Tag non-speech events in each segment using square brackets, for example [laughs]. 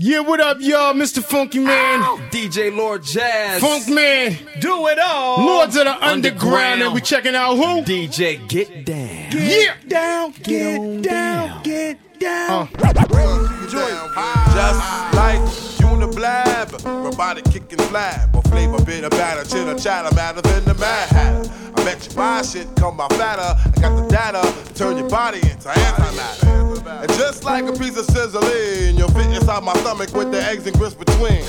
Yeah, what up, y'all? Mr. Funky Man. DJ Lord Jazz. Funk Man. Do it all. Lords of the Underground. And we checking out who? DJ Get Down. Yeah. down, get, down, get down. Uh. Just like you the blab, robotic kicking flab, or flavor bit of batter, chitter chatter, matter than the mad hatter. I bet you buy shit, come by fatter. I got the data, turn your body into antimatter. And just like a piece of sizzling, you'll fit inside my stomach with the eggs and grits between.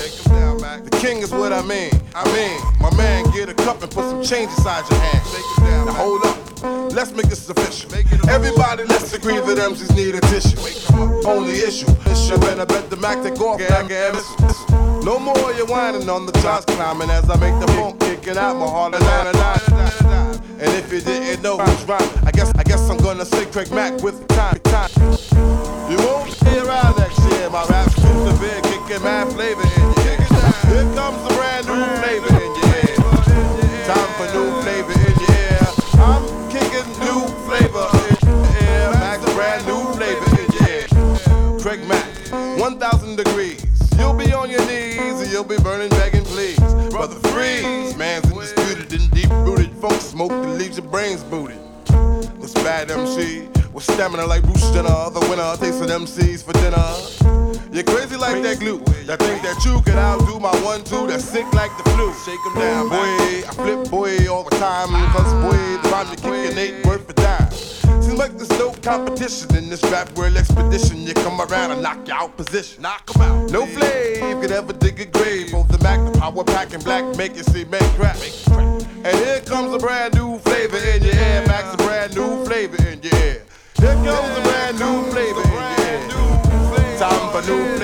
The king is what I mean. I mean, my man, get a cup and put some change inside your hand. Now hold up, let's make this official. Everybody, let's agree that MCs need a tissue. Only issue, and I bet the Mac take off back a missile. No more you whining on the charts climbing as I make the funk kicking out my heart and and. And if you didn't know who's rhyme, I guess I guess I'm gonna say Craig Mack with time. time. You won't be around next year. My rap's too severe, kicking mad flavor in your ear. Here comes a brand new flavor in your ear. Time for new flavor in your ear. I'm kicking new flavor in your ear. Max, brand new flavor in your ear. Craig Mack, 1,000 degrees. You'll be on your knees and you'll be burning, begging, please. Brother Freeze, man's undisputed and deep rooted funk smoke that leaves your brains booted. This bad MC with stamina like Bruce Jenner, the winner tasting MCs for dinner. You're crazy like that glue. That think that you can outdo my one two that's sick like the flu. Shake 'em down, boy. I flip boy all the time. Cause boy, the rhyme you kicking ain't worth a dime. Seems like there's no competition in this rap world expedition. You come around and knock you out position. Knock 'em out. No flame could ever dig a grave. Both the Mac, the power pack, and black make you see make crack. And here comes a brand new flavor in your ear. Max, a brand new flavor in your here comes a brand new flavor. Time for new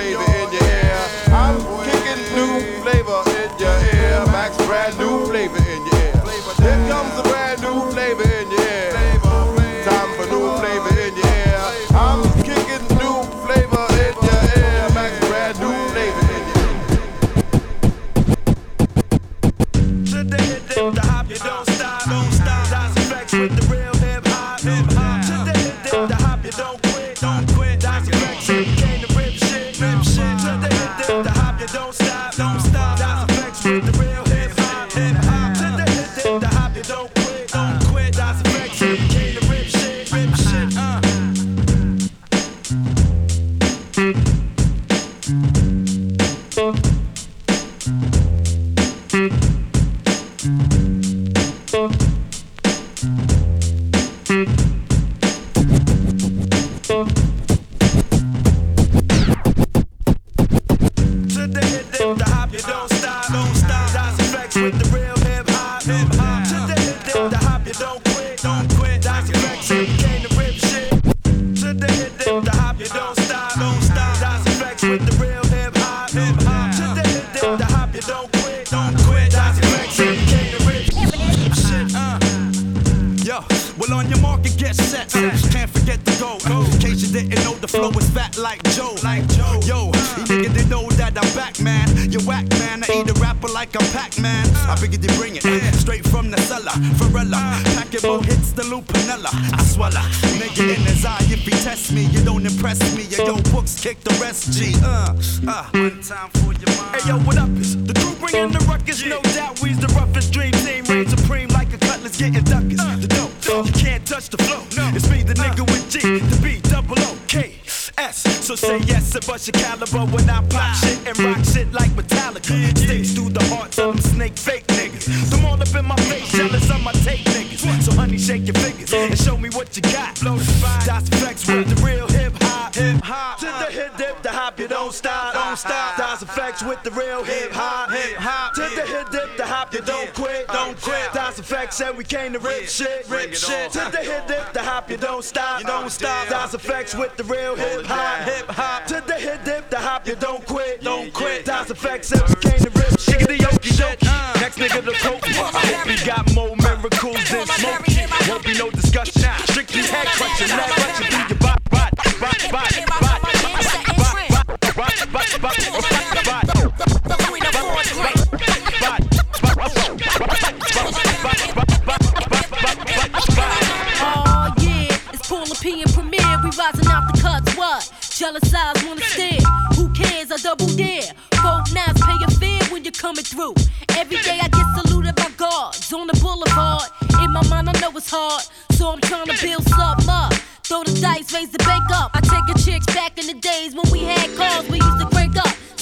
it's hard, so I'm trying to build something up. Throw the dice, raise the bank up. I take a chicks back in the days when we had cars we used to.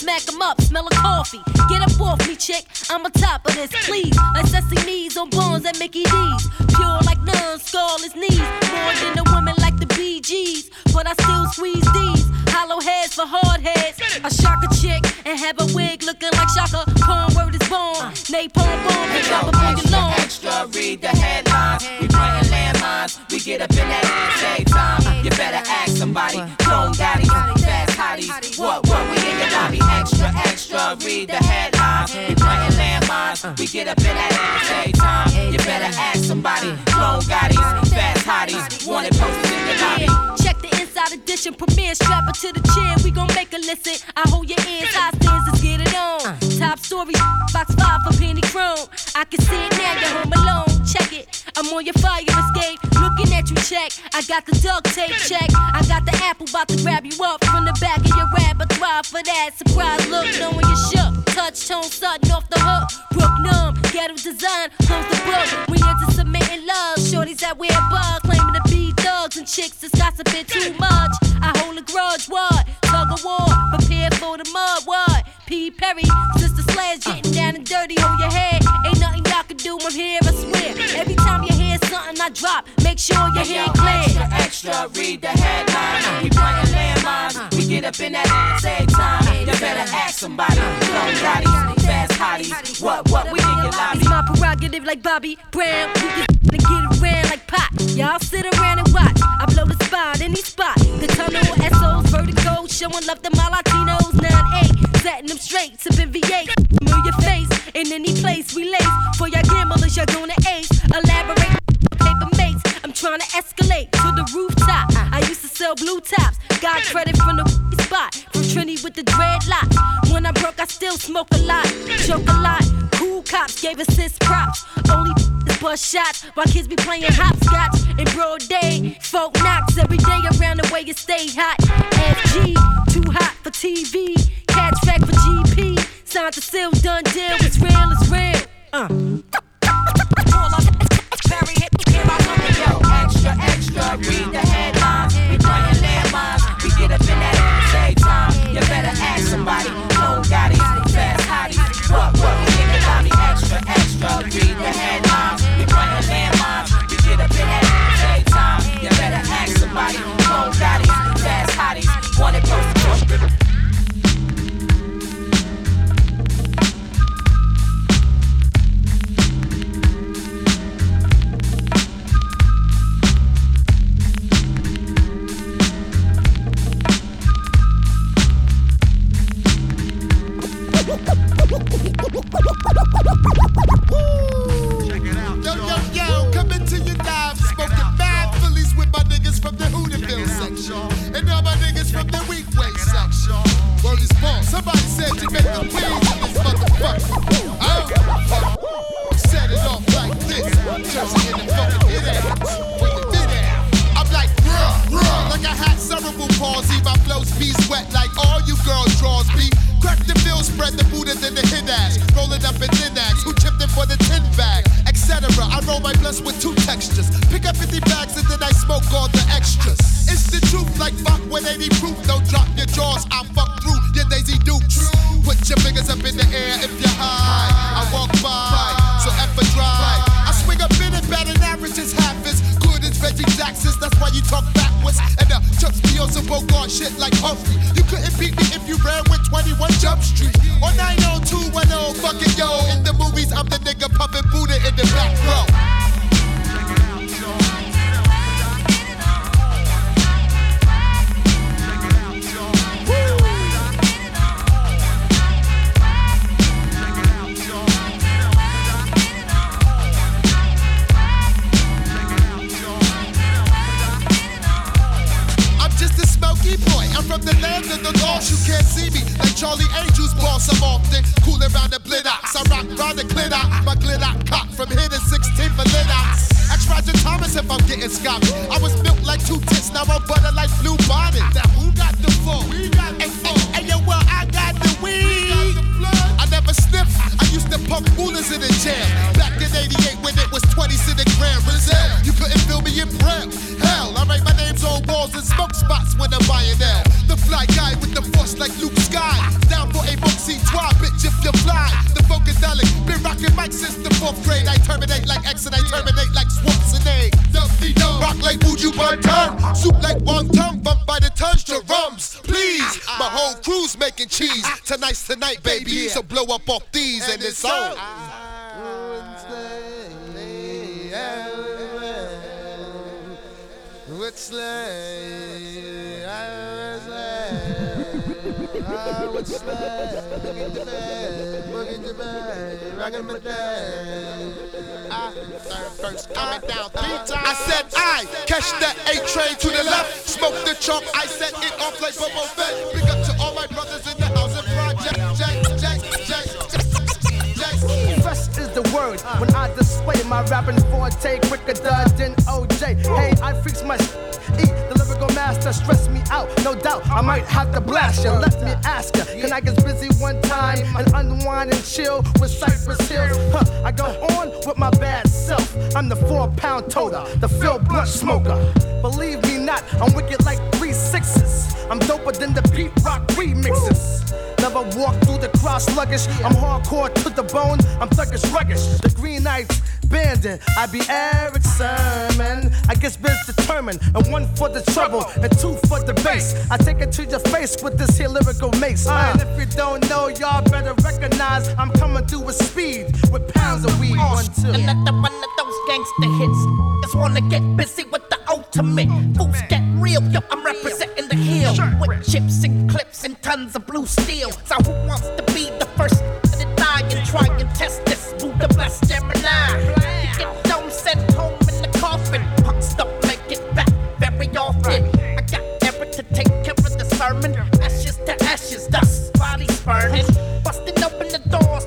Smack 'em up, smell of coffee. Get up off me, chick. I'm on top of this, please. Assessing knees on bones at Mickey D's. Pure like none, scarless knees. More than a woman like the Bee Gees. But I still squeeze these. Hollow heads for hard heads. I shock a chick and have a wig looking like Chaka. Corn word is born. Napalm bomb, pick up up on your lawn. extra, read the headlines. We playing landmines, we get up in that ass every time. You better ask somebody. Clone daddies, fast hotties. What, what, we lobby? Extra, extra, read the headlines. We playing landmines, we get up in that ass every time. You better ask somebody. Clone daddies, fast hotties. Wanted posters in your lobby. Check the inside edition premiere. Strap it to the chair. We gon' make a listen. I hold your ears hostage. Let's get it on. Uh. Top story, box five for penny chrome. I can see it now. You're home alone. Check it. I'm on your fire escape. Looking at you, check. I got the duct tape check. I got the apple about to grab you up from the back of your rap. I repertoire for that surprise look. Knowing you shook. Touch tone sudden off the hook. Brook numb. Ghetto design. Close the book. We into submitting love. Shorties that wear bug. Claiming to be thugs and chicks that's gossiping too much. I hold a grudge. What? Tug of war. Prepare for the mud. What? P. Perry. Sister Slash getting down and dirty. Hold your head. Ain't nothing y'all can do. I'm here. I swear. Every time you hear something I drop, make sure your head clear. extra, extra, read the headlines. We playing landmines, we get up in that ass every time. You better ask somebody. Clone daddies, fast hotties. What, what, we in your lobby. It's my prerogative like Bobby Brown. We can to get around like pop. Y'all sit around and watch. I blow the spot, any spot. The tunnel, SOs, vertigo, showing love to my Latinos. 9-8, setting them straight, sipping V8. Move your face in any place we lace. For y'all gamblers, you're gonna ace. Elaborate, paper mates. I'm trying to escalate to the rooftop. I used sell blue tops. Got credit from the [laughs] spot. From Trini with the dreadlock. When I broke, I still smoke a lot. Choke a lot. Cool cops gave assist props. Only [laughs] bust shots while kids be playing hopscotch in broad day. Folk knocks every day around the way you stay hot. FG, too hot for TV. Catch fact for GP. Signed to seal, done deal. It's real, it's real. Uh. [laughs] Extra, extra, read the Sky. Down for a boxy twa, bitch, if you fly. The Funkadelic, been rocking mics since the fourth grade. I terminate like X and I terminate like Schwarzenegger. Dum, rock like Buju Banton. Soup like wonton, bump by the tons to rums. Please, my whole crew's making cheese. Tonight's tonight, baby. So blow up off these and it's on. I. I first down. I said I catch that A train to the left, smoke the chalk. I set it off like Bobo Fett. Big up to all my brothers in the house the word when I display my rapping forte quicker than OJ. Hey, I freaks my eat the lyrical master, stress me out. No doubt, I might have to blast you. Let me ask ya, can I get busy one time and unwind and chill with Cypress Hills? Huh, I go on with my bad self. I'm the four pound toter, the Phil Blunt smoker. Believe me not, I'm wicked like three sixes. I'm doper than the Pete Rock remixes. Never walk through the cross sluggish. I'm hardcore to the bone. I'm thuggish ruggish. The green knights bandit. I be Erick Sermon. I guess biz determined. And one for the trouble and two for the bass. I take it to your face with this here lyrical mace. Uh. And if you don't know, y'all better recognize I'm coming through with speed with pounds of weed. Oh, one, two. Another one of those gangster hits. Just wanna get busy with the ultimate. Fools get real, yo, I'm representing the hill. With chips and clips and tons of blue steel. So who wants to be the first to die and try and test this? Buddha bless Gemini. You get dome sent home in the coffin. Punks don't make it back very often. I got Eric to take care of the sermon. Ashes to ashes, dust, bodies burning. Busting open the doors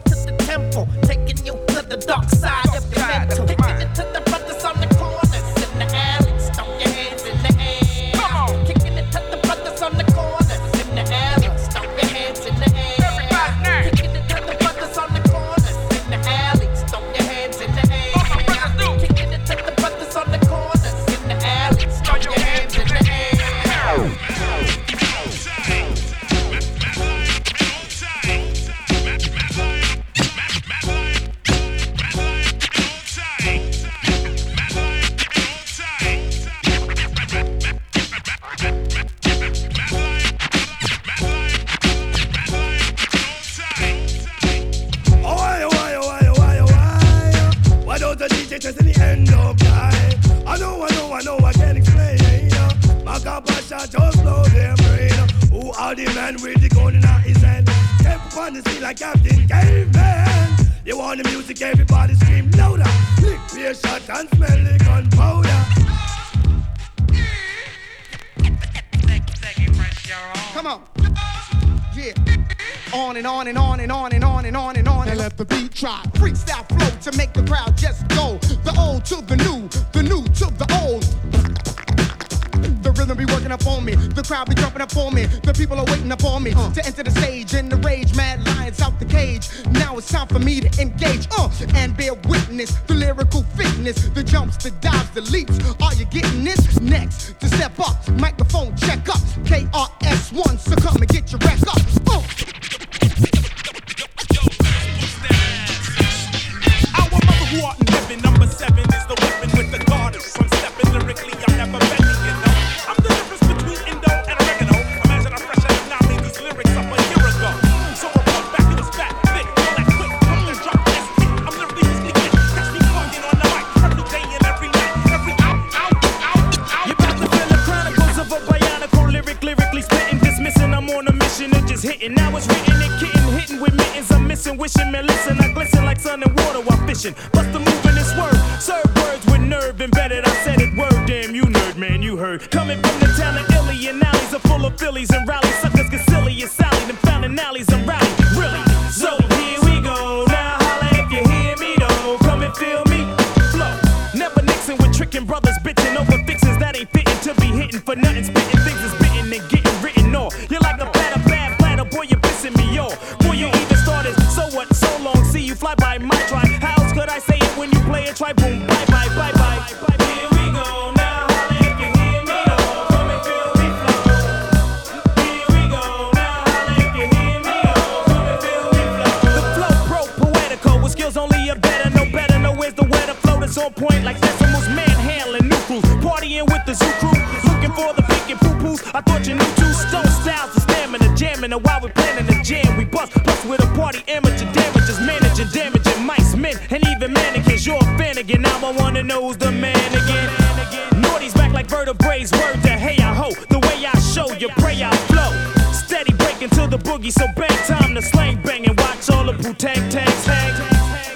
decimals, manhandling new partying with the zoo crew, looking for the pink and poo poos. I thought you knew two stone styles of stamina, jamming, and while we're planning the jam, we bust plus with a party amateur damages, managing, damaging mice, men, and even mannequins. You're a fan again, now I wanna know who's the man again. Naughty's back like vertebrae, word to hey I ho. The way I show you, pray I flow. Steady breaking to the boogie, so bang time to slang bang and watch all the poo tang tangs hang.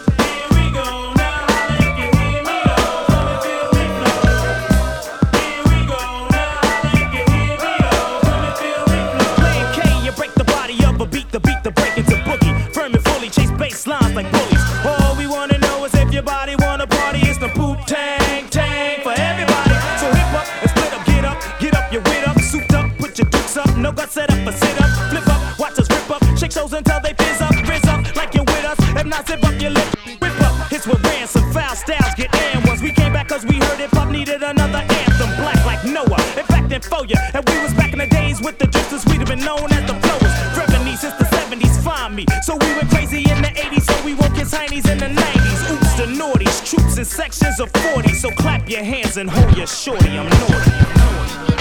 And we was back in the days with the drifters, we'd have been known as the flowers. Revenue since the 70s, find me. So we went crazy in the 80s, so we woke his heinies in the 90s. Oops, the naughties, troops in sections of 40. So clap your hands and hold your shorty, I'm naughty.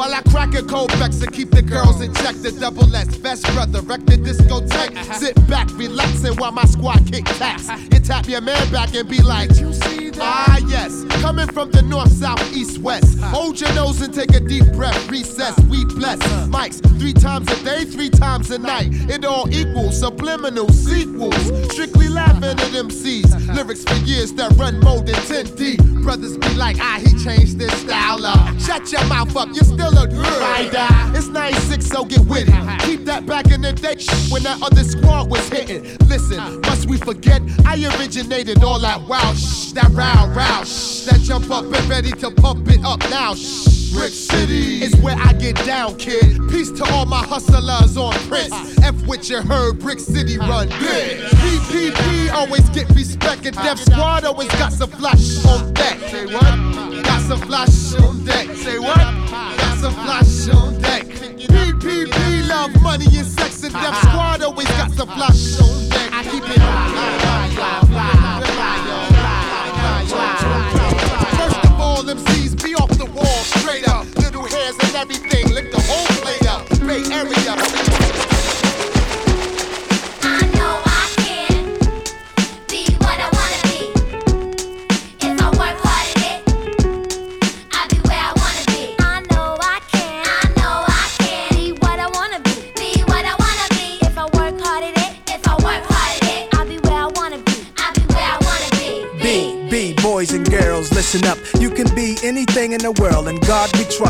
While I crack a cold Beck's to keep the girls in check, the double S best brother, wreck the discotheque. Sit back, relaxing while my squad kick taps. You tap your man back and be like, you see that? Ah, yes. Coming from the north, south, east, west. Hold your nose and take a deep breath. Recess, we bless. Mics, three times a day, three times a night. It all equals subliminal sequels. Strictly laughing at MCs. Lyrics for years that run more than 10 deep. Brothers be like, ah, he changed this style up. Shut your mouth up, you're still a rider. It's 96, so get with it. Keep that back in the day when that other squad was hitting. Listen, must we forget? I originated all that wow, shh, that row, row, shh, that jump up and ready to pump it up now. Shh. Brick City is where I get down, kid. Peace to all my hustlers on Prince. F with your heard, Brick City run big. PPP always get respect, and Def Squad always got some flash on deck. Say what? Got some flash on deck. Say what? Got some flash on deck. PPP love money and sex, and Def Squad always got some flash on deck. God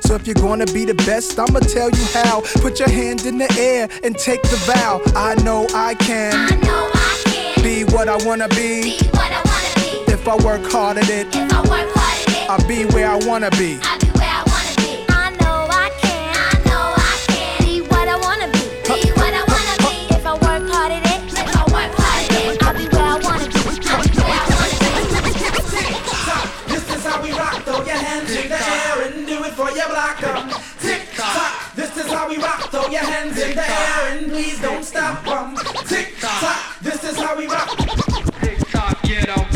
So if you're gonna be the best, I'ma tell you how. Put your hand in the air and take the vow. I know I can. I know I can Be what I wanna be. be what I wanna be. If I work hard at it, If I work hard at it, I'll be where I wanna be. This is how we rock. Throw your hands in the air and please don't stop. Um, tick tock. This is how we rock. Tick tock. Get don't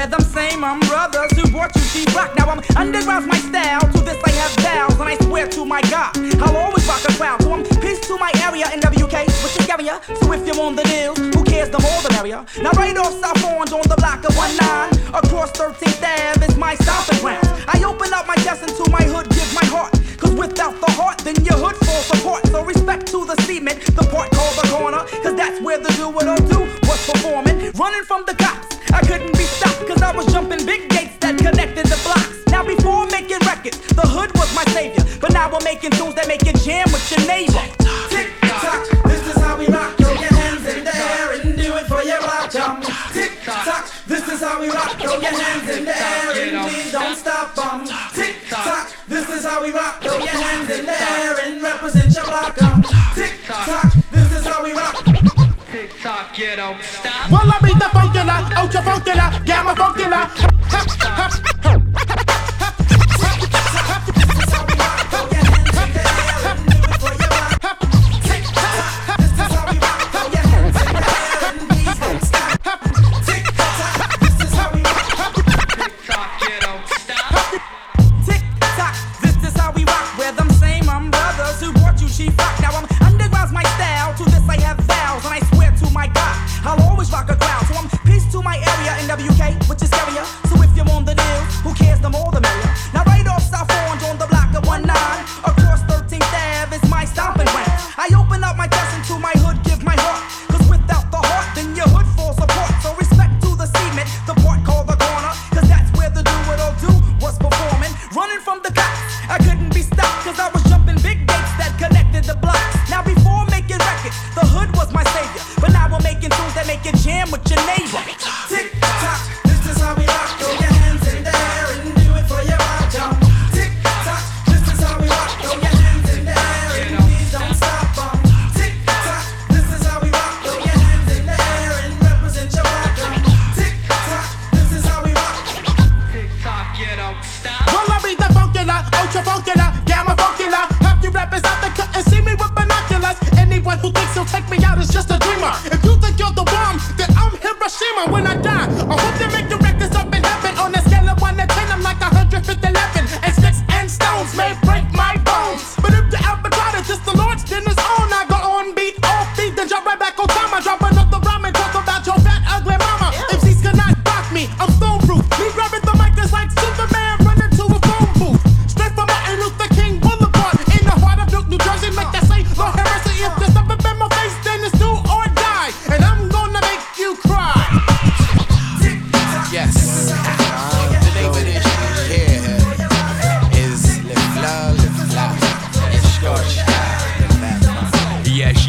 We're them same um brothers who brought you T rock. Now I'm underground's my style. To this I have vows and I swear to my God. I'll always rock a crowd. So I'm peace to my area in WK, which is area. So if you're on the deal, who cares the more the merrier? Now right off South Orange on the block of 19 across 13th Ave is my stomping ground. I open up my chest into my hood, give my heart. Cause without the heart, then your hood falls apart. So respect to the cement, the part called the corner. Cause that's where the do what I do was performing. Running from the cops, I couldn't be stopped. Cause I was jumping big gates that connected the blocks. Now before making records, the hood was my savior. But now we're making tunes that make you jam with your neighbor. Tick tock, this is how we rock. Throw your hands in the air and do it for your rock jump. Tick tock, this is how we rock. Throw your hands in the air and please don't stop 'em. Tick tock, this is how we rock. Throw your hands in the air and represent your block. Um. Tick tock, you don't stop. Well, I beat the funkula, ultra funkula, gamma funkula.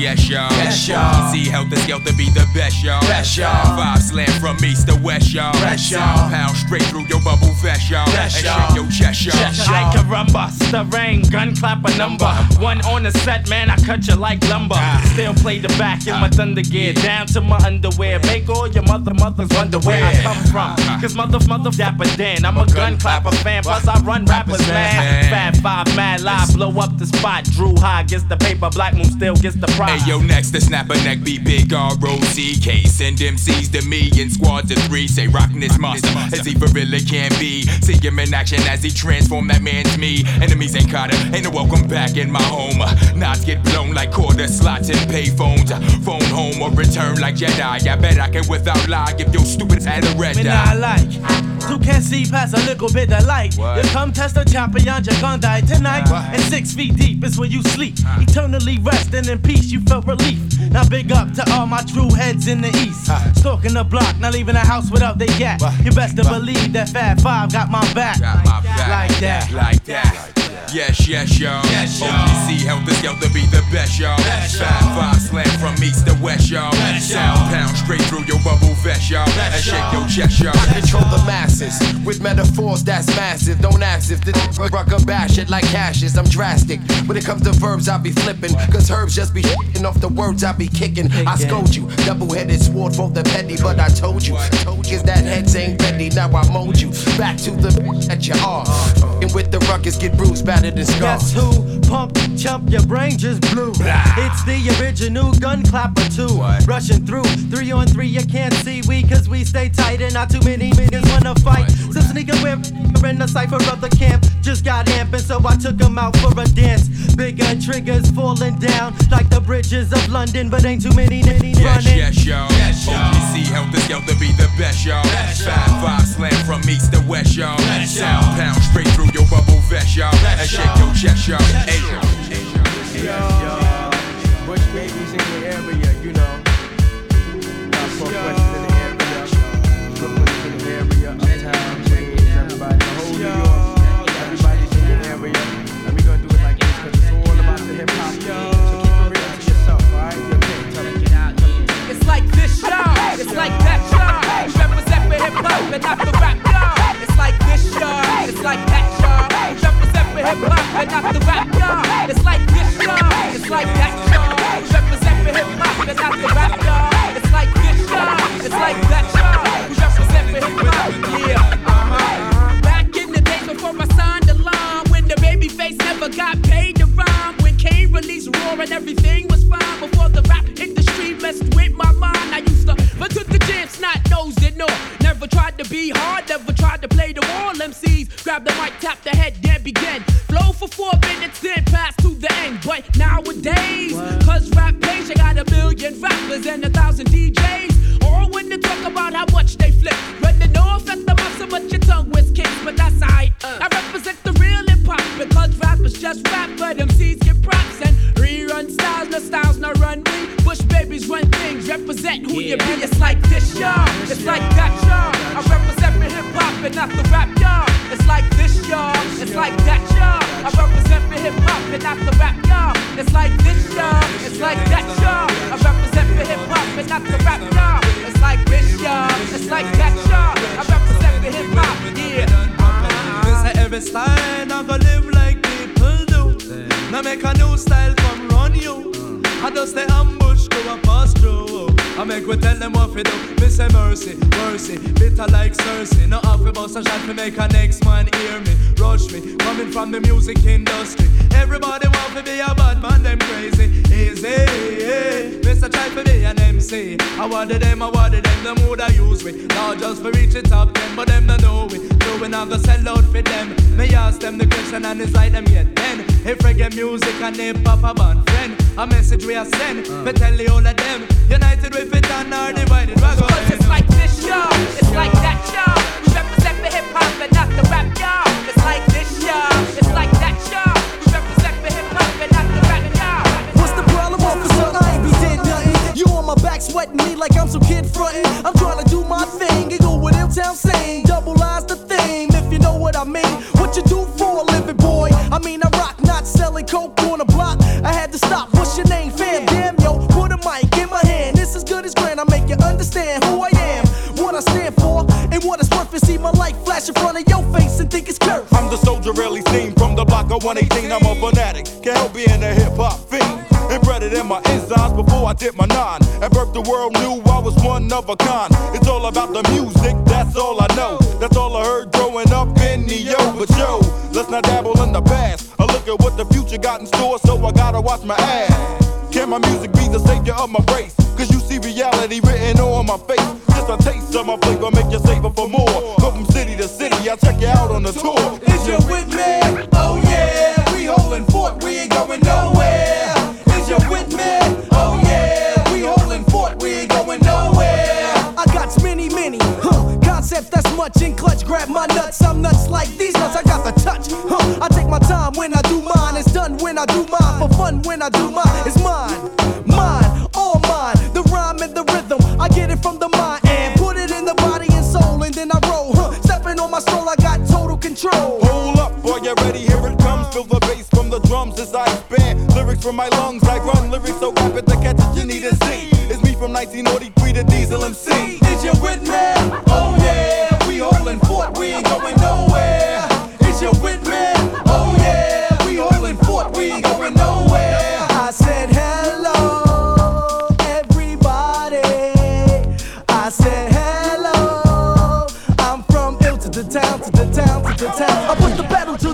Yes, yes, y'all. Yes, y'all. See Heltah Skeltah be the best, y'all. Best, y'all. Five slam from east to west, y'all. Best, y'all. Pound straight through your bubble vest, y'all. And y'all. your chest, y'all. Chest, I caramba, stirring, gun clap a number. One on the set, man, I cut you like lumber. Ah. Still play the back in my ah. thunder gear, down to my underwear. Make all your mother mothers wonder where I come from. Ah. Cause mother, mother, dapper Dan. I'm a gun clapper fan, plus I run rappers, man. Fat five, mad live, blow up the spot. Drew high gets the paper, Black Moon still gets the prize. Hey, yo, next to snap a neck be big R-O-C-K. Send MCs to me in squads of three. Say rockin' this monster as he for really can be. See him in action as he transform that man's me. Enemies ain't caught him, ain't no welcome back in my home. Knots get blown like quarter slots and pay phones. Phone home or return like Jedi. I bet I can without lie give your stupid head a red Me eye. not like Two can't see past a little bit of light. You come test the champion, you're gonna die tonight. And six feet deep is where you sleep. Eternally resting in peace, you felt relief. Now big up to all my true heads in the east. Stalking the block, not leaving the house without they gat. You best to believe that Fab Five got my back. Like that. Like that. Yes, yes, y'all. Yes, y'all. OGC Heltah Skeltah be the best, y'all. Best, y'all. Five, five slam from east to west, y'all. Best, Sound pound straight through your bubble vest, y'all. Best, And shake your chest, y'all. I control the masses with metaphors that's massive. Don't ask if the rucker bash it like cashes. I'm drastic. When it comes to verbs, I be flipping. Cause herbs just be hitting off the words I be kicking. I scold you. Double headed sword for the petty, but I told you. Told you that heads ain't ready. Now I mold you. Back to the that you are. Uh. And with the ruckus, get bruised spattered and scarred. Guess who? Pump, chump, your brain just blew. It's the original gun clapper too. Rushing through, three on three, you can't see we cause we stay tight and not too many niggas wanna fight. So sneaking with in the cipher of the camp. Just got amping, so I took him out for a dance. Big gun triggers falling down like the bridges of London, but ain't too many nitty Yes, running. yes, y'all. OGC help this to be the best, y'all. Five five slam from east to west, y'all. Sound pound straight through your bubble vest, y'all. And shake your chest, y'all. Hey, Bush babies in the area, my light flash in front of your face and think it's curve. I'm the soldier really seen from the block of 118. I'm a fanatic, can't help being a hip hop fiend. Embedded in my enzymes before I did my nine. At birth, the world knew I was one of a kind. It's all about the music, that's all I know. That's all I heard growing up in the yo. But yo, let's not dabble in the past. I look at what the future got in store, so I gotta watch my ass. Can my music be the savior of my race? Cause you see reality written on my face. Just a taste of my flavor, make you savor for more. The tour. Is you with me? Oh yeah, we holding fort, we ain't going nowhere. Is you with me? Oh yeah, we holding fort, we ain't going nowhere. I got many, many, huh, concepts that's much in clutch. Grab my nuts, I'm nuts like these nuts. I got the touch, huh? I take my time when I do mine. It's done when I do mine. For fun when I do mine. It's mine, mine, all mine. The rhyme and the rhythm, I get it from the mind and put it in the body and soul, and then I roll, huh? Stepping on my soul, I got total control. Hold up, boy, you ready? Here it comes. Feel the bass from the drums as I expand. Lyrics from my lungs, I run lyrics so rapid the catch you need to see. It's me from 1903 to Diesel MC. Is you with me?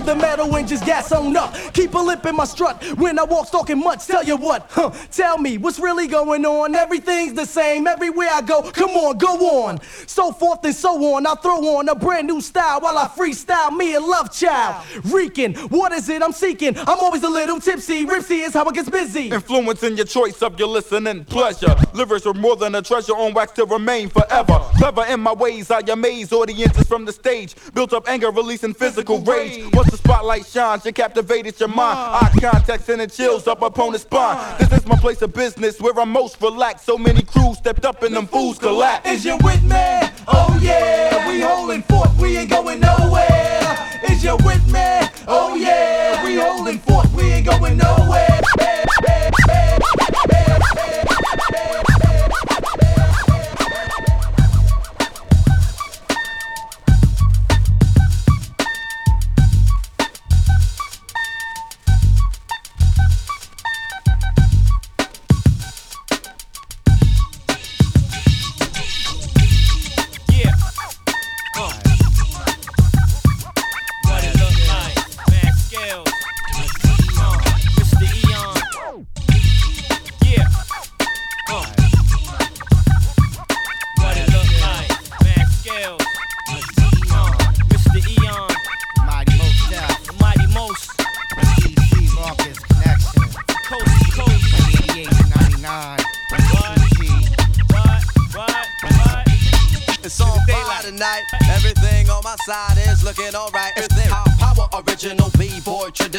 the metal and just gas on up. Keep a lip in my strut when I walk talking much. Tell you what, huh? Tell me what's really going on. Everything's the same everywhere I go. Come on, go on. So forth and so on. I throw on a brand new style while I freestyle me and love child. Reeking, what is it I'm seeking? I'm always a little tipsy. Ripsy is how it gets busy. Influencing your choice of your listening pleasure. Livers are more than a treasure on wax to remain forever. Clever in my ways, I amaze audiences from the stage. Built up anger, releasing physical rage. What's the spotlight shines, you captivated your mind. Eye contact sending chills up upon the spine. This is my place of business where I'm most relaxed. So many crews stepped up and them fools collapsed. Is you with me? Oh yeah, we holding forth, we ain't going nowhere. Is you with me? Oh yeah, we holding forth, we ain't going nowhere.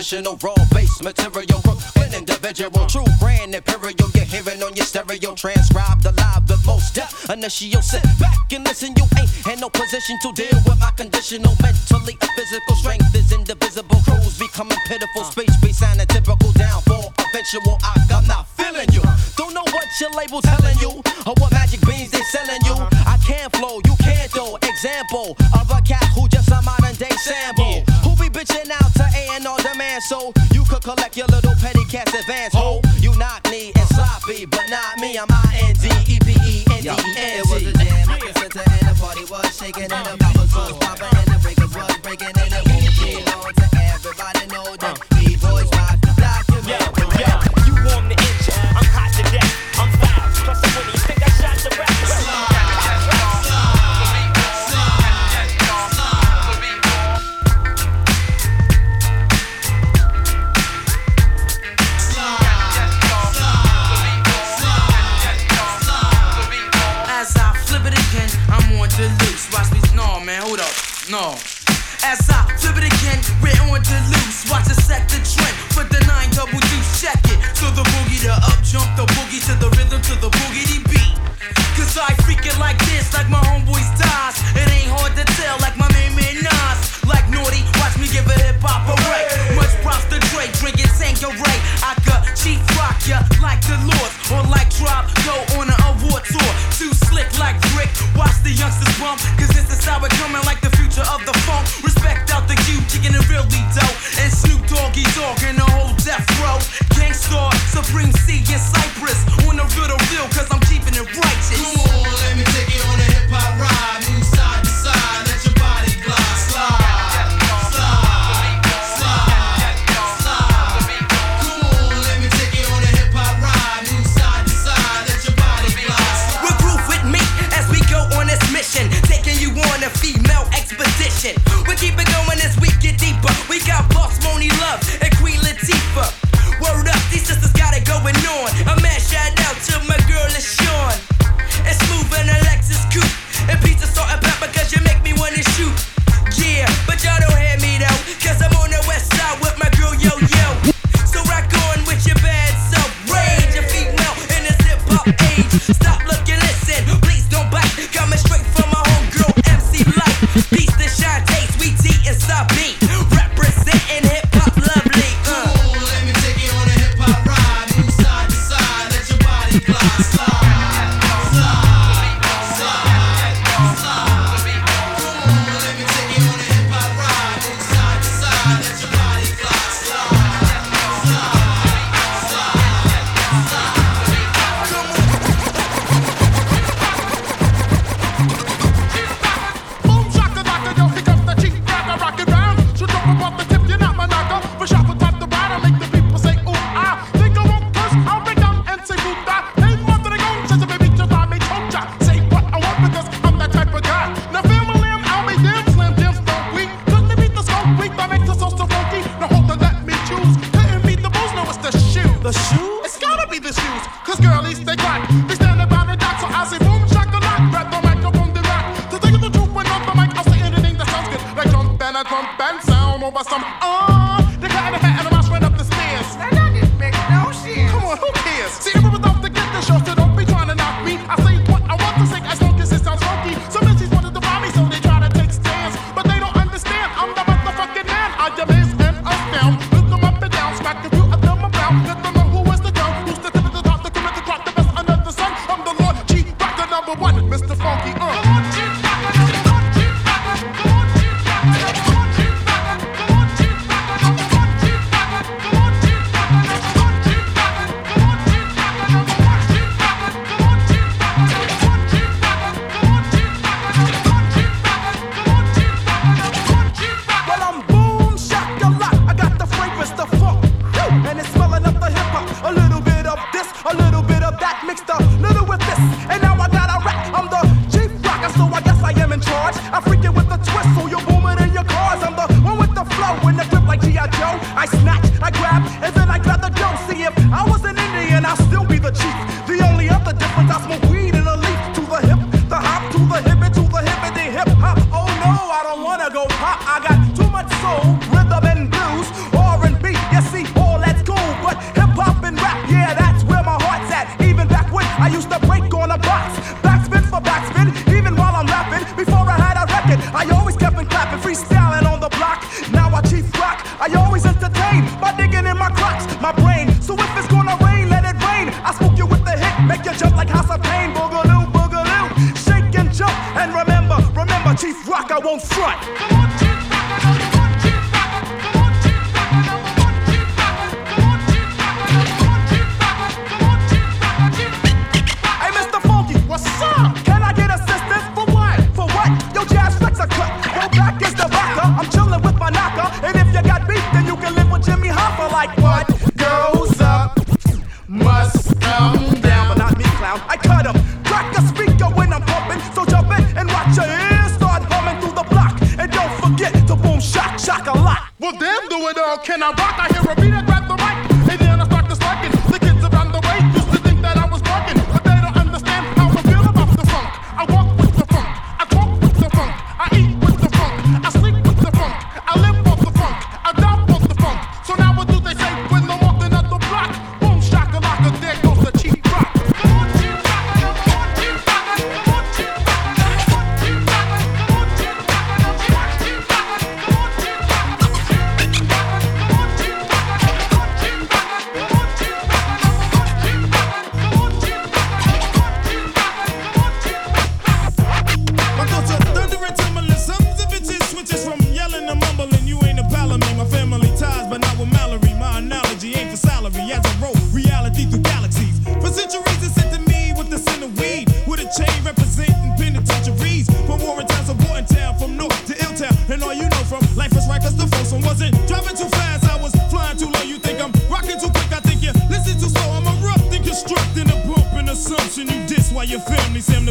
traditional raw base material. Brooklyn individual, true brand imperial. You're hearing on your stereo, Transcribe the live the most death. Sit back and listen, you ain't in no position to deal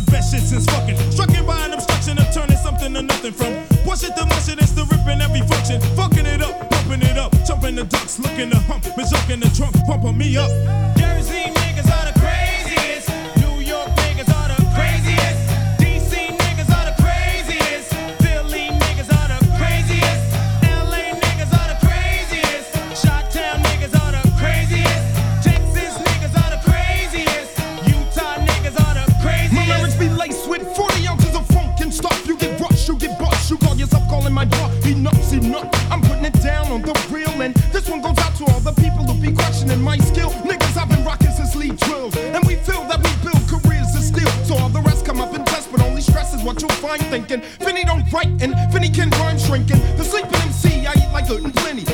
the best shit since fucking. Struck it by an obstruction of turning something to nothing from. wash it to mush it, it's the ripping every function. Fucking it up, pumping it up, jumping the ducks, looking to hump, been the trunk, pumping me up. frightened. Finny can worm shrinking. The sleeping MC, I eat like good and plenty.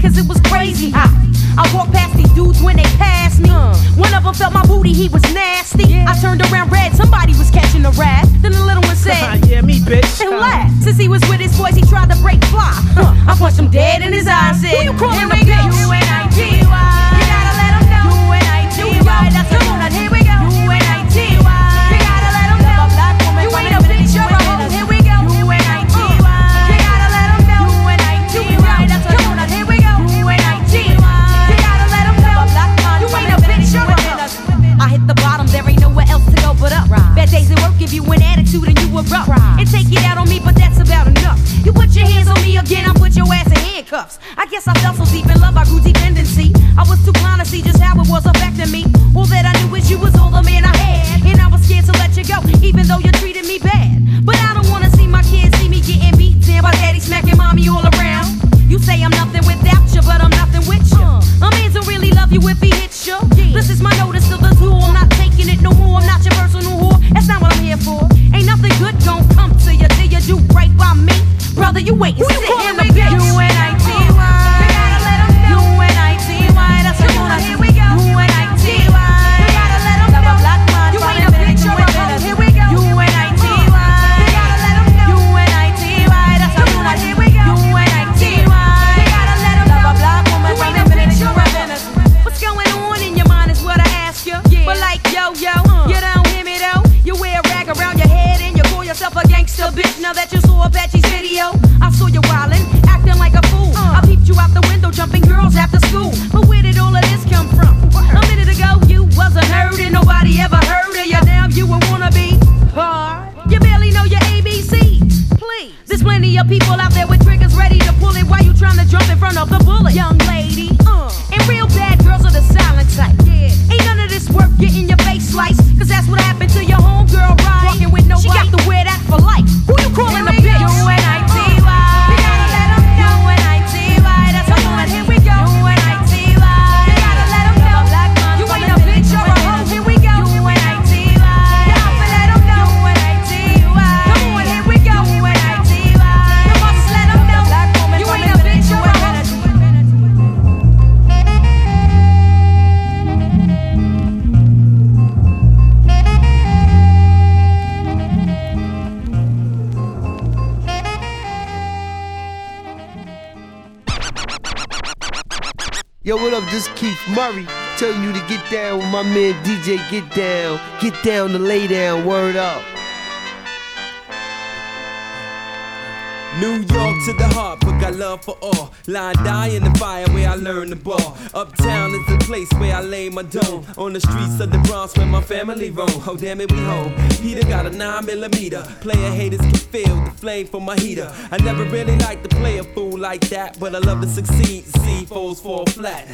Cause it was crazy hot. I walked past these dudes when they passed me. Uh. One of them felt my booty, he was nasty. I turned around red, somebody was catching a rat. Then the little one [laughs] said, Yeah, me, bitch. and laughed. Since he was with his boys, he tried to break fly. Huh. I punched him dead in his eyes said, Who you calling "Here a we go." bitch? U-N-I-T-Y. You gotta let 'em know. U-N-I-T-Y, that's the one. Here we And take it out on me, but that's about enough. You put your hands on me again, I put your ass in handcuffs. I guess I fell so deep in love, I grew dependency. I was too blind to see just how it was affecting me. All that I knew is you was all the man I had. And I was scared to let you go, even though you treated me bad. But I don't wanna see my kids see me getting beat down by daddy smacking mommy all around. You say I'm nothing without you, but I'm nothing with you. A man don't really love you if he hits you. This is my notice you wait and Who you Of people out there with triggers ready to pull it while you trying to jump in front of the bullet. Young lady, Yo, what up? This Keith Murray telling you to get down with my man DJ Get Down. Get down to lay down, word up. New York to the heart, but got love for all. Lie die in the fire where I learn the ball. Uptown is the place where I lay my dome. On the streets of the Bronx where my family roam. Oh damn it, we home. Heater got a 9 millimeter. Player haters can feel the flame from my heater. I never really liked to play a fool like that, but I love to succeed. See foes fall flat,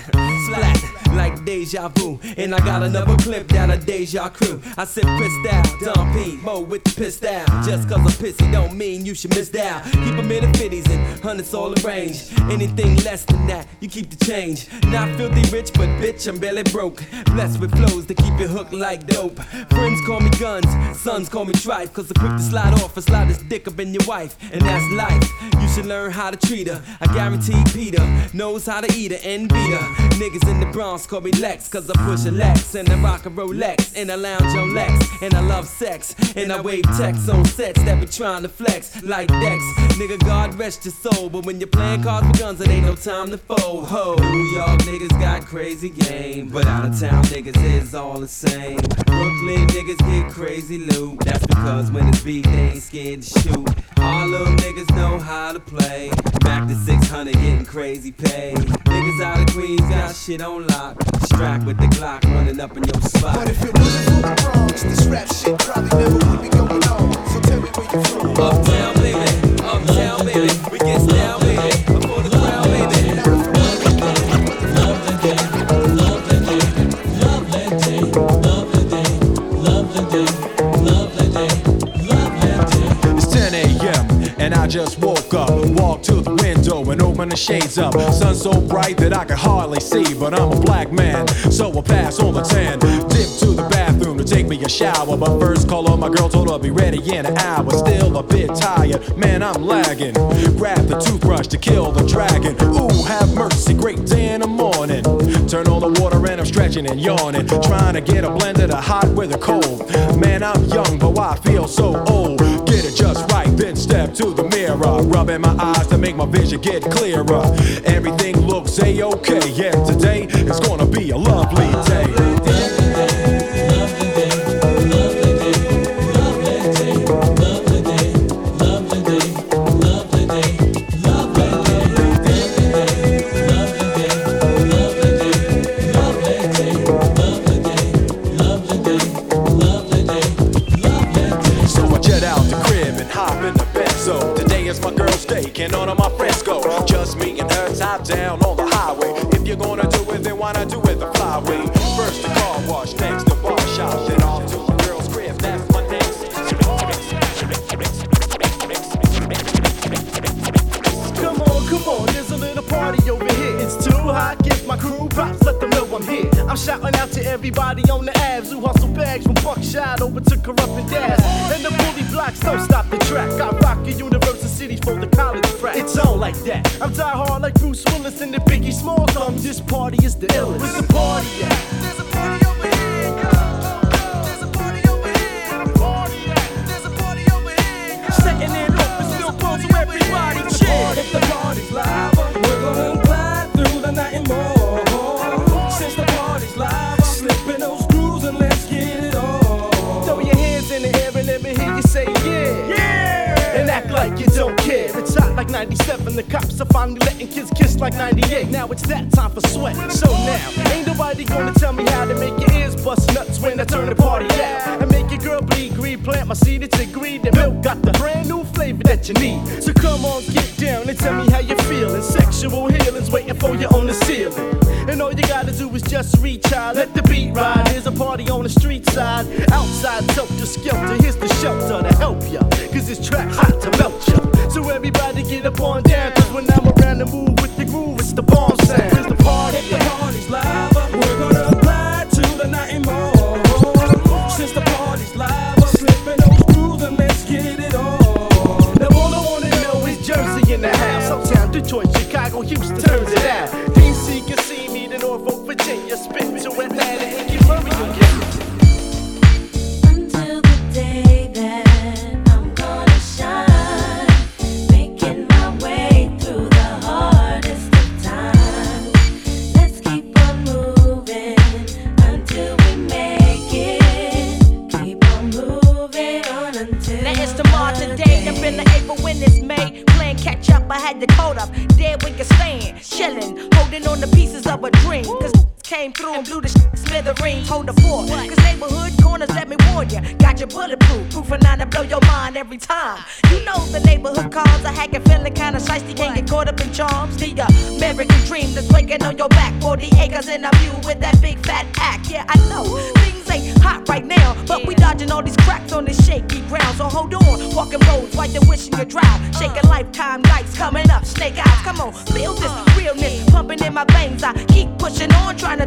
flat like deja vu. And I got another clip down a deja crew. I pissed out, Dom P, Mo with the pissed out. Just cause I'm pissy don't mean you should miss out. Keep in the 50s and hundreds all arranged. Anything less than that, you keep the change. Not filthy rich, but bitch, I'm barely broke. Blessed with flows to keep you hooked like dope. Friends call me guns, sons call me trife. Cause I'm quick to slide off and slide this dick up in your wife. And that's life. You should learn how to treat her. I guarantee Peter knows how to eat her and beat her. Niggas in the Bronx call me Lex, cause I push a Lex and I rock a Rolex and I lounge on Lex and I love sex and I wave text on sets that be trying to flex like Dex. Nigga, God rest your soul, but when you're playing cards with guns, it ain't no time to fold. Ho, New York niggas got crazy game, but out of town niggas is all the same. Brooklyn niggas get crazy loot, that's because when it's beat, they ain't scared to shoot. All them niggas know how to play. Back to 600, getting crazy pay. Niggas out of Queens got shit on lock. Strapped with the Glock running up in your spot. But if it wasn't for the Bronx, this rap shit probably never would be going on. So tell me where you from. Uptown, baby. Uptown, baby. We get down, baby. I just woke up. Walked to the window and opened the shades up. Sun so bright that I could hardly see, but I'm a black man, so I pass on the tan. Dip to the bathroom to take me a shower, but first call on my girl, told her I'll be ready in an hour. Still a bit tired, man, I'm lagging. Grab the toothbrush to kill the dragon. Ooh, have mercy, great day in the morning. Turn on the water and I'm stretching and yawning, trying to get a blend of the hot with the cold. Man, I'm young, but why I feel so old. Rubbing my eyes to make my vision get clearer. Everything looks a-okay, yeah, today is gonna be a lovely everybody on the abs who hustle bags from Buckshot over to Corrupt Dash. And the bully blocks don't stop the track. I rock a University City for the college frat. It's all like that. I'm die hard like Bruce Willis and the Biggie Small come. This party is the illest. Where's the party at? 97. The cops are finally letting kids kiss like 98. Now it's that time for sweat. So now, ain't nobody gonna tell me how to make your ears bust nuts when I turn the party out. And make your girl bleed green. Plant my seed, it's agreed that milk got the brand new flavor that you need. So come on, get down and tell me how you're feeling. Sexual healing's waiting for you on the ceiling. And all you gotta do is just reach out, let the beat ride. There's a party on the street side. Outside, helter skelter. Here's the shelter to help ya. Cause this track hot to melt ya. So everybody get up on down. Cause when I'm around the move with the groove, it's the bomb sound. Here's the party.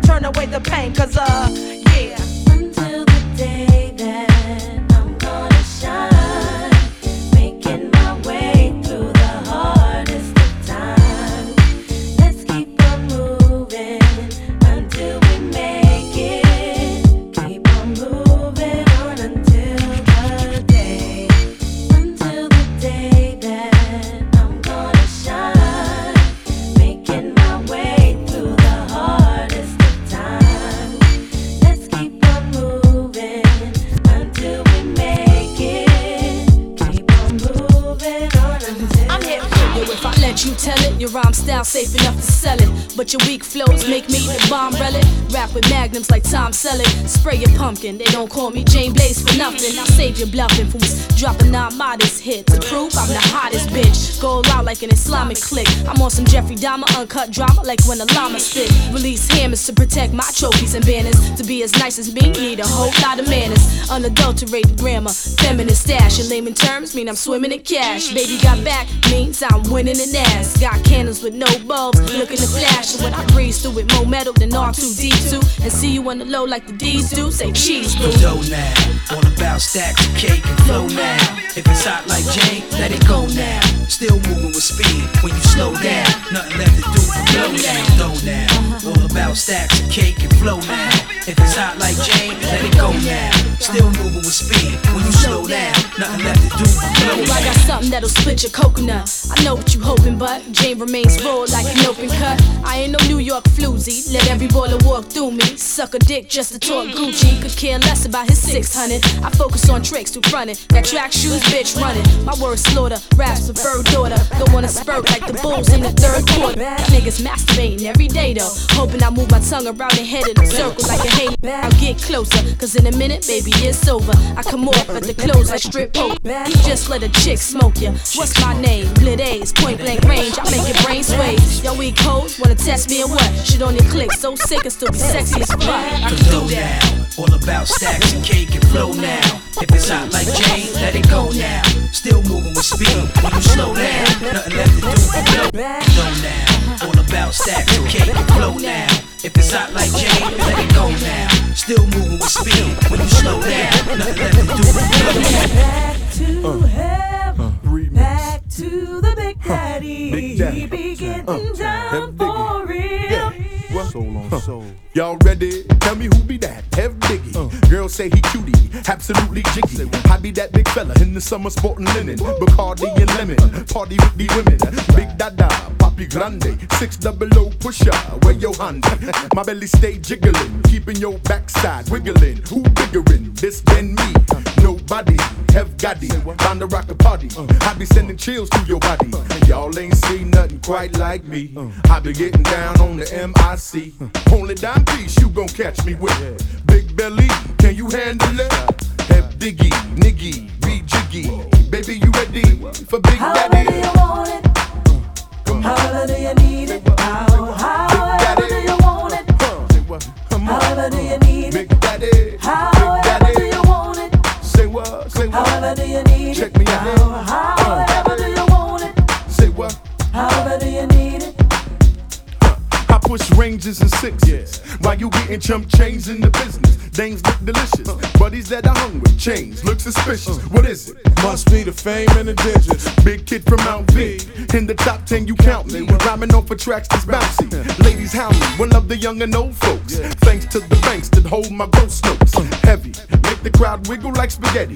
Turn away the pain. Cause, uh, Spray your pumpkin, they don't call me Jane Blaze for nothing. I'll save your bluffing fools. Dropping non modest hit to prove I'm the hottest bitch. Go out like an Islamic clique. I'm on some Jeffrey Dahmer, uncut drama like when a llama spit. Release hammers to protect my trophies and banners. To be as nice as me, need a whole lot of manners. Unadulterated grammar, feminine stash. In layman terms, mean I'm swimming in cash. Baby got back, means I'm winning an ass. Got cannons with no bulbs, looking to flash. And when I breeze through it, more metal than R2D2. And see you on the low like the D's do. Say cheese, boo. now. About stacks of cake and flow now. If it's hot like Jane, let it go now. Still moving with speed when you slow down. Nothing left to do but blow now. Dough now. All about stacks of cake and flow now. If it's hot like Jane, let it go now. Still moving with speed when you slow down. Nothing left to do but Well, I got something that'll split your coconut. I know what you hoping, but Jane remains raw like an open cut. I ain't no New York floozy. Let every baller walk through me. Suck a dick just to talk mm-hmm. Gucci. Could care less about his 600. I focus on tricks to front it. That track shoes, bitch, running. My words slaughter. Raps for bird daughter. Don't wanna spurt like the bulls in the third quarter. Niggas masturbating every day though. Hoping I move my tongue around the head of the circle like a halo. I'll get closer, cause in a minute, baby, it's over. I come off at the close like strip poke. You just let a chick smoke ya. What's my name? Blit A's, point blank range. I make your brain sway. Yo, we cold, wanna test me or what? Shit on your click, so sick and still be sexy as fuck. I can do that. All about stacks and cake and flow now. If it's hot like Jane, let it go now. Still moving with speed when you slow down. Nothing left to do blow. Go now. All about stacks and cake and flow now. If it's hot like Jane, let it go now. Still moving with speed when you slow down. Nothing left to do but blow now. to heaven, back to the Big Daddy. Big Daddy. He be getting down for real. Soul on soul. Y'all ready? Tell me who be that? Hev Diggy. Girls say he cutie, absolutely jiggy. I be that big fella in the summer sporting linen. Bacardi and lemon, party with the women. Big Dada, Papi Grande, six double O pusher. Where your Honda? [laughs] My belly stay jiggling, keeping your backside wiggling. Who biggerin'? This than me? Nobody. Hev Gotti, bound to rock a party. I be sending chills to your body. Y'all ain't seen nothing quite like me. I be getting down on the MIC. Only dime piece you gon' catch me with. Big belly, can you handle it? Hev Diggy, Niggy, be jiggy. Baby, you ready for Big Daddy? However do you want it? Do you need it? How, however do you want it? However do you need it? Big Daddy, However do you want it? say what? Say what? Do you need Check it? me out. How, however do you want it? Say what? However do you need it? I push ranges and sixes while you getting chump chains in the business. Dames look delicious, buddies that I hung with chains look suspicious. What is it? Must be the fame and the digits. Big kid from Mount V, in the top ten you count me. Rhyming off for tracks that's bouncy. Ladies hound me, one of the young and old folks. Thanks to the banks that hold my ghost notes. Heavy, make the crowd wiggle like spaghetti.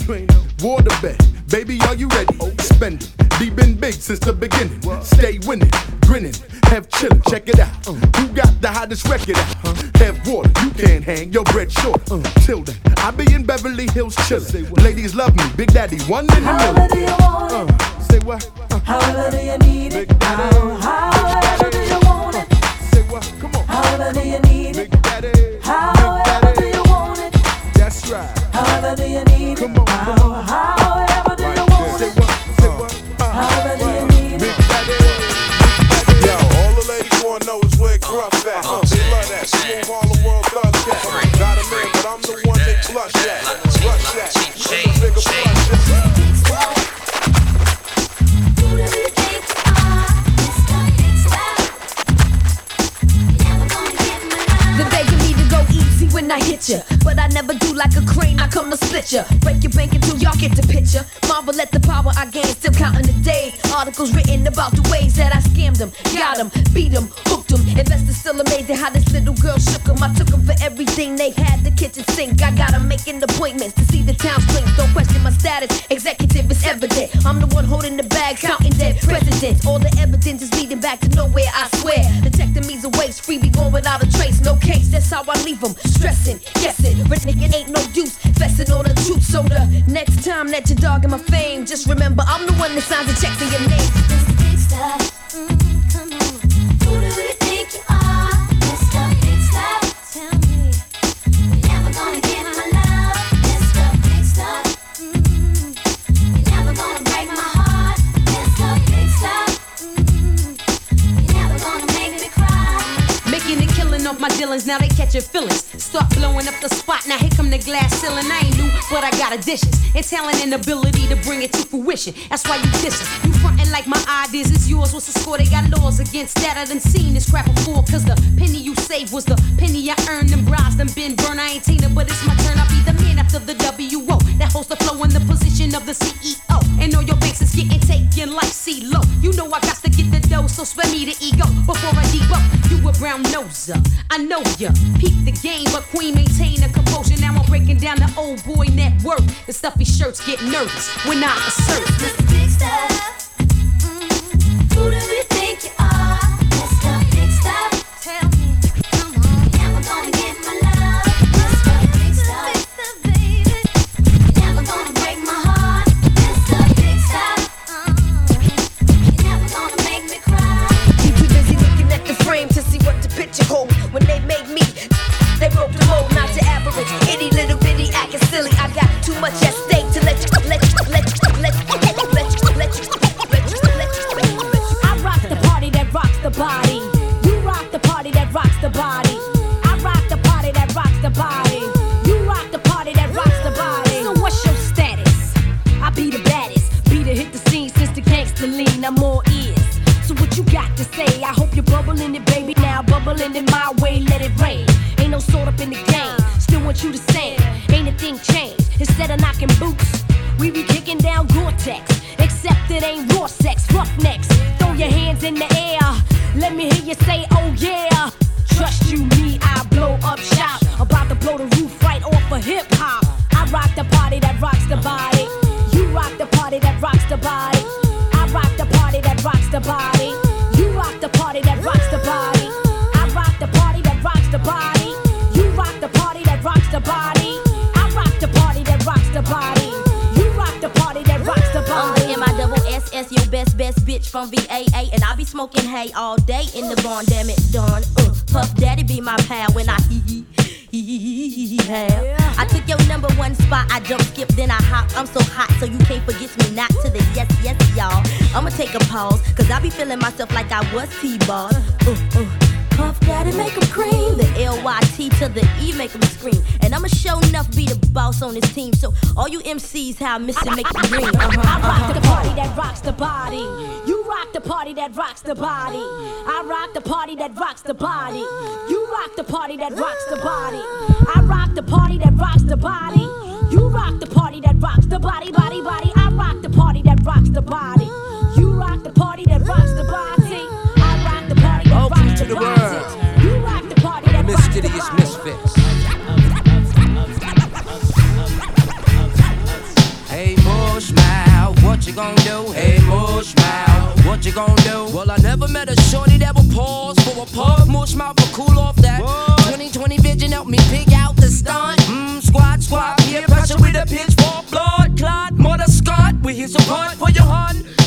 Water bed, baby, are you ready? Oh, Spend it, deep been big since the beginning. Stay winning, grinning, have chillin', check it out. Uh, who got the hottest record out? Have water, you can't hang your bread short. Uh, till then, I be in Beverly Hills chillin'. Ladies love me, Big Daddy, one in a However do you want it? Uh, say what? However do you need it? How, however do you want it? Say what? Come on. However do you need it? Big Daddy. However do you want it? That's right. However do you need it? How, however that. Smooth Harlem World Thug cat. Got a man, but I'm the one they blush at. Never do like a crane, I come to split ya. Break your bank until y'all get the picture. Marvel at the power I gain, still counting the days. Articles written about the ways that I scammed them, got them, beat them, hooked them. Investors still amazed at how this little girl shook them. I took them for everything they had, the kitchen sink. I got 'em making appointments to see the town slink. Don't question my status, executive is evident. I'm the one holding the bag, counting dead presidents. All the evidence is leading without a trace. No case, that's how I leave 'em. Stressing, guessing, renegade ain't no use. Fessing on the truth, so the next time that you're dogging my fame, just remember I'm the one that signs the checks in your name. My dealings now they catching feelings. Start blowing up the spot. Now here come the glass ceiling. I ain't new, but I got a dishes. and talent and ability to bring it to fruition. That's why you dissing. You frontin' like my ideas is yours. What's the score? They got laws against that. I done seen this crap before. Cause the penny you saved was the penny I earned. Them bribes done been burned. I ain't seen it, but it's my turn. I'll be the man after the WO. That holds the flow in the position of the CEO. And all your banks is getting taken like CeeLo. You know I got to get the dough, so spare me the ego. Before I deep up, you a brown noser. I know ya. Peep the game, but queen, maintain the composure. Now I'm breaking down the old boy network. The stuffy shirts get nervous when I assert. Mr. Big Mm, who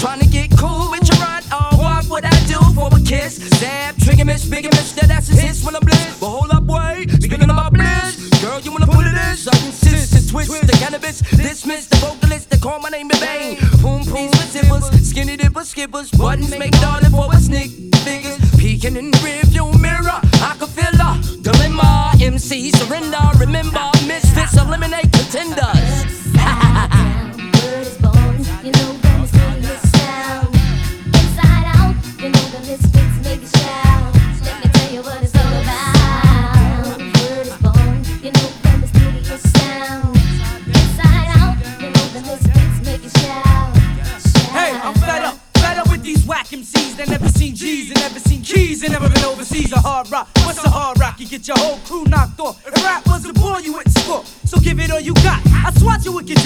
Trying to get cool with your run. Oh, what would I do for a kiss? Zab, trigger miss, bigger miss, that ass is hits when I'm bliss. But hold up, wait, speaking of my bliss. Girl, you wanna pull it in? I insist to twist the cannabis. Dismiss the vocalist that call my name in vain. Boom, boom, zippers, skinny dippers, skippers. Buttons make darling for a sneak. figures. Peeking in the rib.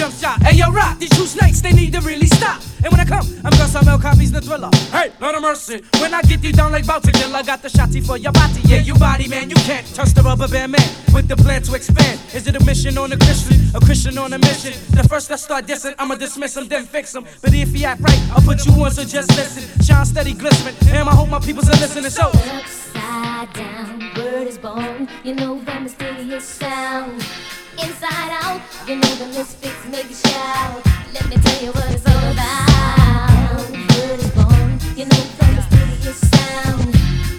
Jump shot. Hey, yo, rock, these true snakes, they need to really stop. And when I come, I'm gonna sell copies the thriller. Hey, Lord of mercy. When I get you down like bout to I got the shotty for your body. Yeah, you body man, you can't touch the rubber band man with the plan to expand. Is it a mission on a Christian? A Christian on a mission? The first I start dissing, I'ma dismiss him, then fix him. But if he act right, I'll put you on, so just listen. Shine steady, glistening. And I hope my people's are listening. So, Upside down, word is born. You know that mysterious sound. Inside out, you know the misfits make you shout. Let me tell you what it's all about. Word is born. You know the mysterious sound.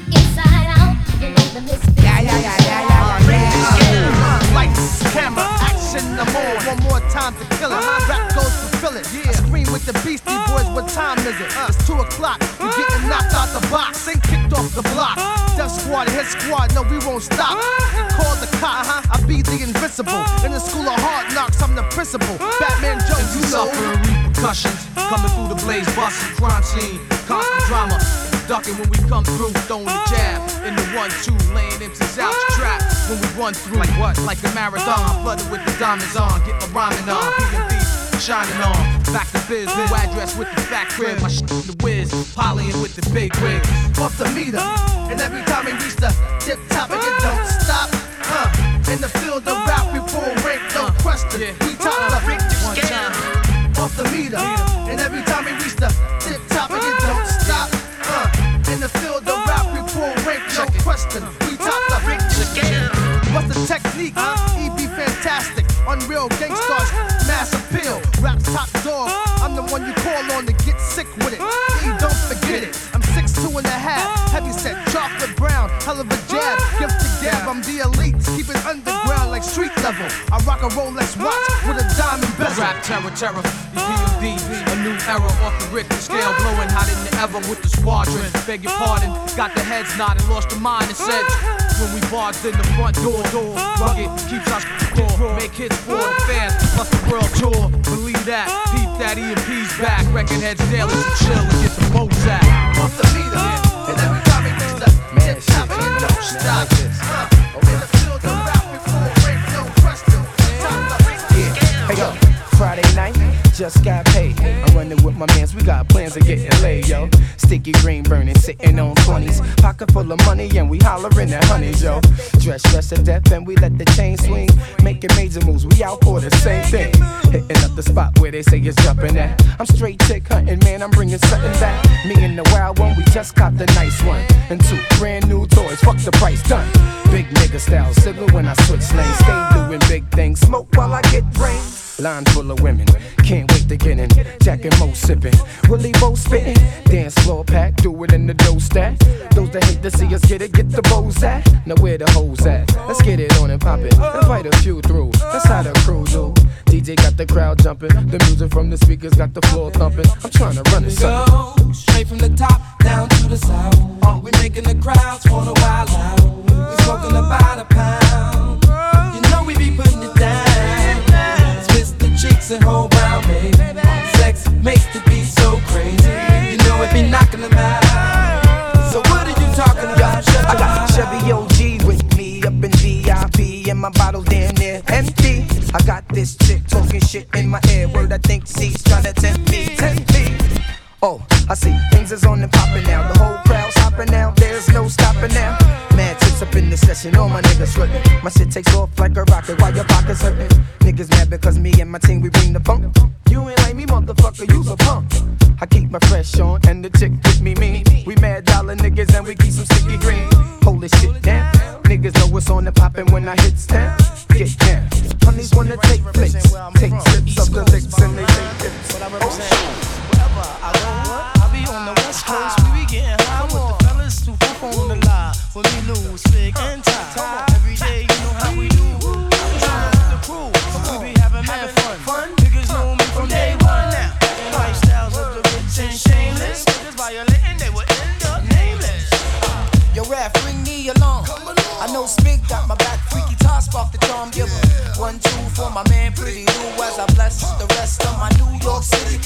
Inside out, you know the misfits. Yeah, yeah, yeah, yeah, yeah, Lights, camera, action, the more. One more time to kill it. My rap goes to fill it. Scream with the Beastie Boys. What time is it? It's two o'clock. We getting knocked out the box. Ain't kicked off the block. Death Squad, Hit Squad. No, we won't stop. Call the cop. I be the invisible. In the school of hard knocks, I'm the principal. Batman Jones, you know. Repercussions, coming through the blaze, busting crime scene, constant drama. Ducking when we come through, throwing the jab in the one two, laying MCs out your trap. When we run through, like what? Like a marathon, flooded with the diamonds on, get my rhyming on, shining on. Back to biz, new address with the fat crib, my shit the whiz, polying with the big wig. off the meter. And every time we reach the tip top, and it don't stop. Huh. In the field of rap, we pull rank, no question. We top the One time. off the meter. And every time we reach the tip top, and it don't stop. Huh. In the field of rap, we pull rank, no question. We top the What's the technique? EB fantastic, unreal gangsters, mass appeal, rap's top dog. I'm the one you call on to get sick with it. E, don't forget it. I'm six two and a half, heavy set, chocolate brown, hell of a jab, gift to gab. I'm the elite, keep it underground like street level. I rock a Rolex watch with a diamond bezel. Rap terror, terror, PMD, a new era off the Richter scale, blowing hotter than ever with the squadron. Beg your pardon, got the heads nodded, lost the mind and said, when we barged in the front door, door, rugged, keeps us raw, make hits for the fans, plus the world tour. Believe that, peep that EPMD's back, record heads daily, so chill and get the most out. Off the meter, and every time reach the tip top, and it don't stop. Night, just got paid. I'm running with my mans, we got plans of getting laid, yo. Sticky green burning, sitting on 20s. Pocket full of money, and we hollering at honeys, yo. Dress, dress to death, and we let the chain swing. Making major moves, we out for the same thing. Hitting up the spot where they say it's jumping at. I'm straight chick hunting, man, I'm bringing something back. Me and the wild one, we just caught the nice one. And two brand new toys, fuck the price, done. Big nigga style, civil when I switch lanes. Stay doing big things, smoke while I get brains. Line full of women, can't wait to get in. Jack and Mo sipping, Willie Bo spitting. Dance floor pack, do it in the dough stack. Those that hate to see us get it, get the bows at. Now where the hoes at? Let's get it on and pop it. Invite a few through, that's how the crew do. DJ got the crowd jumping, the music from the speakers got the floor thumping. I'm trying to run it. Go straight from the top down to the south. We making the crowds wanna wild out. We smoking about a pound. It be knocking them out. So what are you talking about? Shut I got. Chevy OG with me up in VIP, and my bottles damn near empty. I got this chick talking shit in my ear. Word, I think she's trying to tempt me, tempt me. Oh, I see things is on and popping now. The whole crowd's hopping now. There's no stopping now. Up in the session, all my niggas sweating. My shit takes off like a rocket while your pockets hurting. Niggas mad because me and my team we bring the funk. You ain't like me, motherfucker, you's a punk. I keep my fresh on and the chick with me mean. We mad dollar niggas and we keep some sticky green. This shit down. Niggas know what's on the poppin' when I hit town. Get down. Honeys wanna take flicks, take trips of the licks and they take tips. Oh, Wherever I go, I be on the west coast. The lie. With me loose, big and tie. Every day, you know how we do. I'm trying with the crew. We be having mad fun. Niggas know me from day one now. Lifestyles of the rich and shameless. Niggas violating, they will end up nameless. Yo, ref, ring me along. I know Spig got my back, freaky toss off the charm giver. One, two for my man, pretty Lou, as I bless the rest of my New York City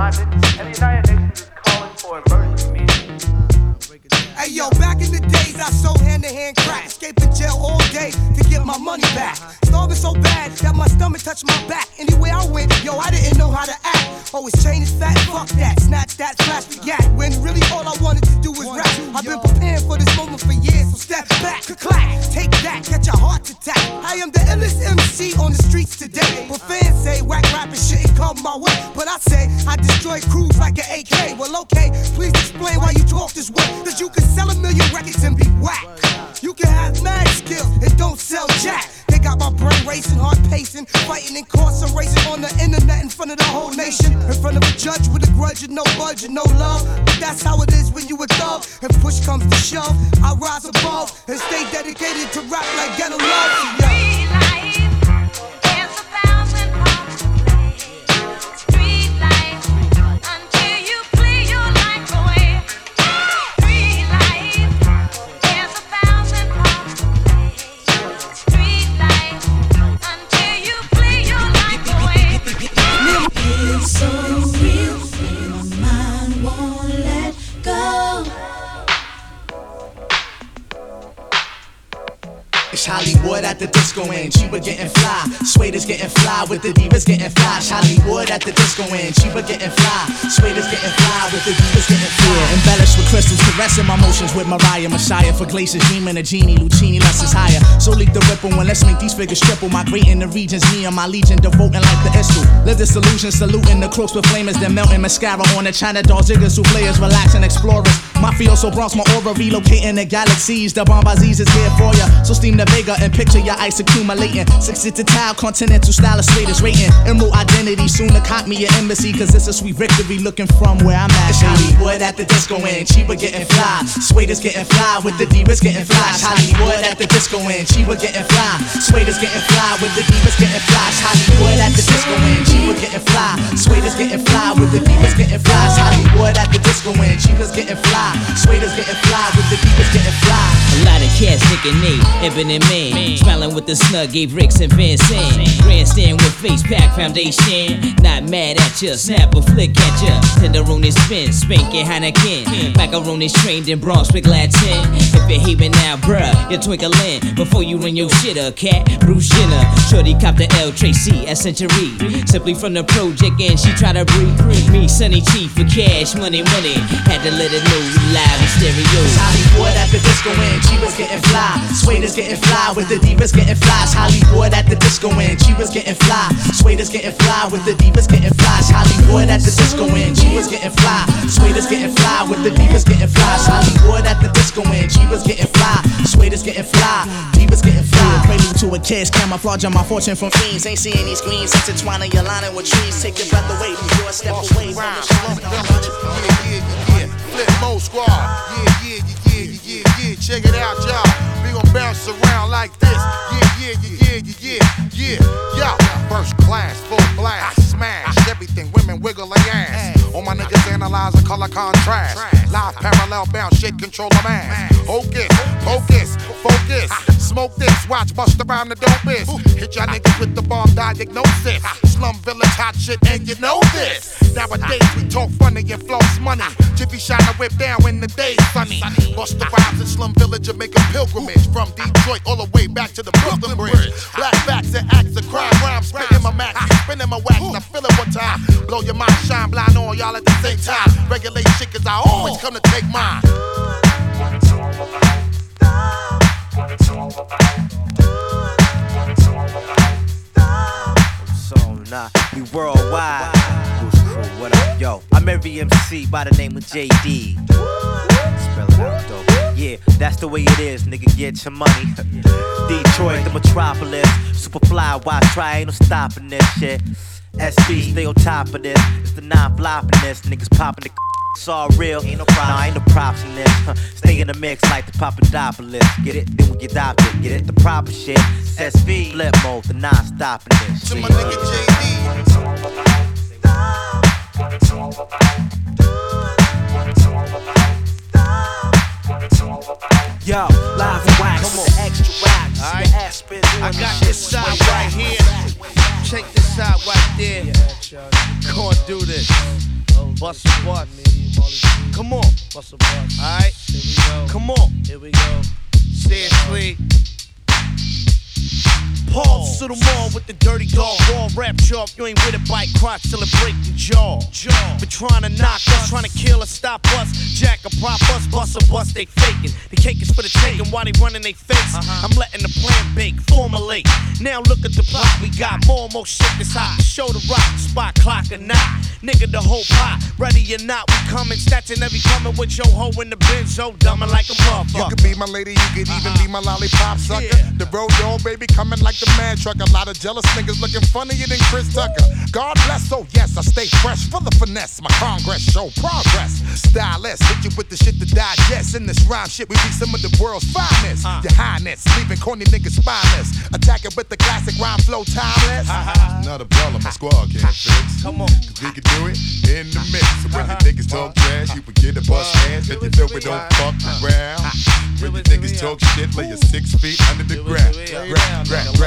London, and the United Dreaming a genie, Lucini, less is higher. So leak the ripple when let's make these figures triple. Migrating the regions, me and my legion devoting like the Istu. Live this illusion, saluting the crooks with flamers, then melting mascara on the China doll dolls, jiggers, souffleurs, relaxing explorers. Mafioso Bronx, my aura, relocating the galaxies. The Bombaziz is here for ya. So steam the Vega and picture your ice accumulating. Six to tile, continental style of status rating. Emerald identity, soon to cop me an embassy, cause it's a sweet victory looking from where I'm at. It's Hollywood at the disco and cheaper getting fly. Sweaters getting fly with the divas getting fly. It's Hollywood at the disco and cheaper getting fly. Sweaters getting fly with the divas getting fly. It's Hollywood at the disco and cheaper getting fly. Sweaters getting fly with the divas getting fly. It's Hollywood at the disco and cheapers getting fly. Sweaters getting fly with the divas getting fly. A lot of cats thinking they Eben and man. Smiling with the snug, gave Ricks and Vincent. Grandstand with face pack foundation. Not mad at ya, snap a flick at ya. Tenderoni spin, spanking Heineken. Macaroni trained in Bronx with Latin. If now, bruh, you're twinkling. Before you run your shit up, cat. Bruce Jenner. Shorty cop the L Tracy at Century. Simply from the project and she try to breathe. Me, Sunny Chief for cash, money, money. Had to let it know we live in stereo. Hollywood at the disco and she was getting fly. Sweaters getting fly with the divas getting fly. It's Hollywood at the disco and she was getting fly. Sweaters getting fly with the divas getting fly. It's Hollywood at the disco and she was getting fly. Sweaters getting fly with the divas getting fly. It's Hollywood at the disco and she was getting fly. Sweaters getting fly. Divas getting fly. Prelude to a kiss. Camouflaging my fortune from fiends. Ain't seeing these greens. Intertwining your line with trees. Take your breath away from your step away. from the shine. Flip Mo Squad. Yeah, yeah, yeah, yeah, yeah, yeah. Check it out, y'all. We gon' bounce around like this. Yeah, yeah, yeah, yeah, yeah, yeah, yeah. Yo, first class, full blast, smash everything. Women wiggle their ass. All my niggas analyze the color contrast. Live parallel bound shit, control the mass. Hocus, focus, focus. Smoke this, watch bust around the dope dopest. Hit y'all niggas with the bomb diagnosis. Slum village hot shit, and you know this. Nowadays we talk funny and floss money. Jiffy shine a whip down when the day's sunny. Bust the rhymes in slum village and make a pilgrimage from Detroit all the way back to the Brooklyn Bridge. Black backs and acts of crime, rhymes spitting my max, spinning my wax. I feel it one time. Blow your mind, shine blind on y'all at the same time. Regulate shit, cause I always uh. come to take mine. So nah, we worldwide. Who's crew? What up, yo? I'm every MC by the name of JD. Spell it out, though. Yeah, that's the way it is, nigga. Get your money. [laughs] Detroit, the metropolis. Superfly, why try? Ain't no stopping this shit. SV, stay on top of this. It's the non-flopping this. Niggas popping the. [laughs] It's all real. Ain't no problem. Nah, ain't no props in this. Huh. Stay in the mix like the Papadopoulos. Get it? Then we get adopted. Get it? The proper shit. It's SV, flip mode, the non-stopping this. To my nigga JD. Yo, live and wax. The extra wax. Alright. The Aspen I got this side right here. Check this out right there. Go and do this. Bust a butt. Come on. Bust a. Here we go. Come on. Here we go. Pause to the mall with the dirty dog. Raw rap sharp. You ain't with a bite crotch till it break your jaw. But trying to knock us, trying to kill us, stop us. Jack a prop us, bust a bust, they faking. The cake is for the taking while they running they face. Uh-huh. I'm letting the plan bake, formulate. Now look at the plot. We got more and more shit that's hot. Show the rock, spot clock or not. Nigga, the whole pot. Ready or not, we coming. Snatching every coming with your hoe in the benzo. Dumbing like a You could be my lady, you could even be uh-huh. my lollipop sucker. The road dog, baby, coming like the man truck. A lot of jealous niggas looking funnier than Chris Tucker. God bless, oh yes, I stay fresh for the finesse. My congress show progress. Stylist, hit you with the shit to digest. In this rhyme shit, we be some of the world's finest. Your highness, leaving corny niggas spineless. Attack it with the classic rhyme flow timeless. Not a problem, my squad can't fix. Come on, cause we can do it in the mix. So when you niggas talk trash, you forget to bust ass. If you know we don't fuck around. When you niggas talk shit, lay your six feet under the ground.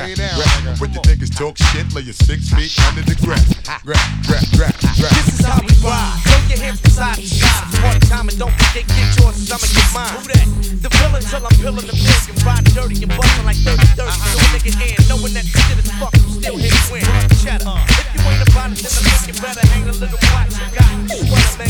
Grab, grab, grab. When you niggas talk shit, lay your six feet under the ground. Grab, grab, grab, grab. This is how we ride. Throw your hands from side to side. One time and don't forget, get yours, cause I'ma get mine. Who that? The villain till I'm peeling the pig and ride dirty and bustin' like 30 30. Uh-huh. So a nigga in, knowing that shit is fuck, you still hit win. Cheddar. Uh. If you ain't about it, then I think you better hang a little watch. You got what I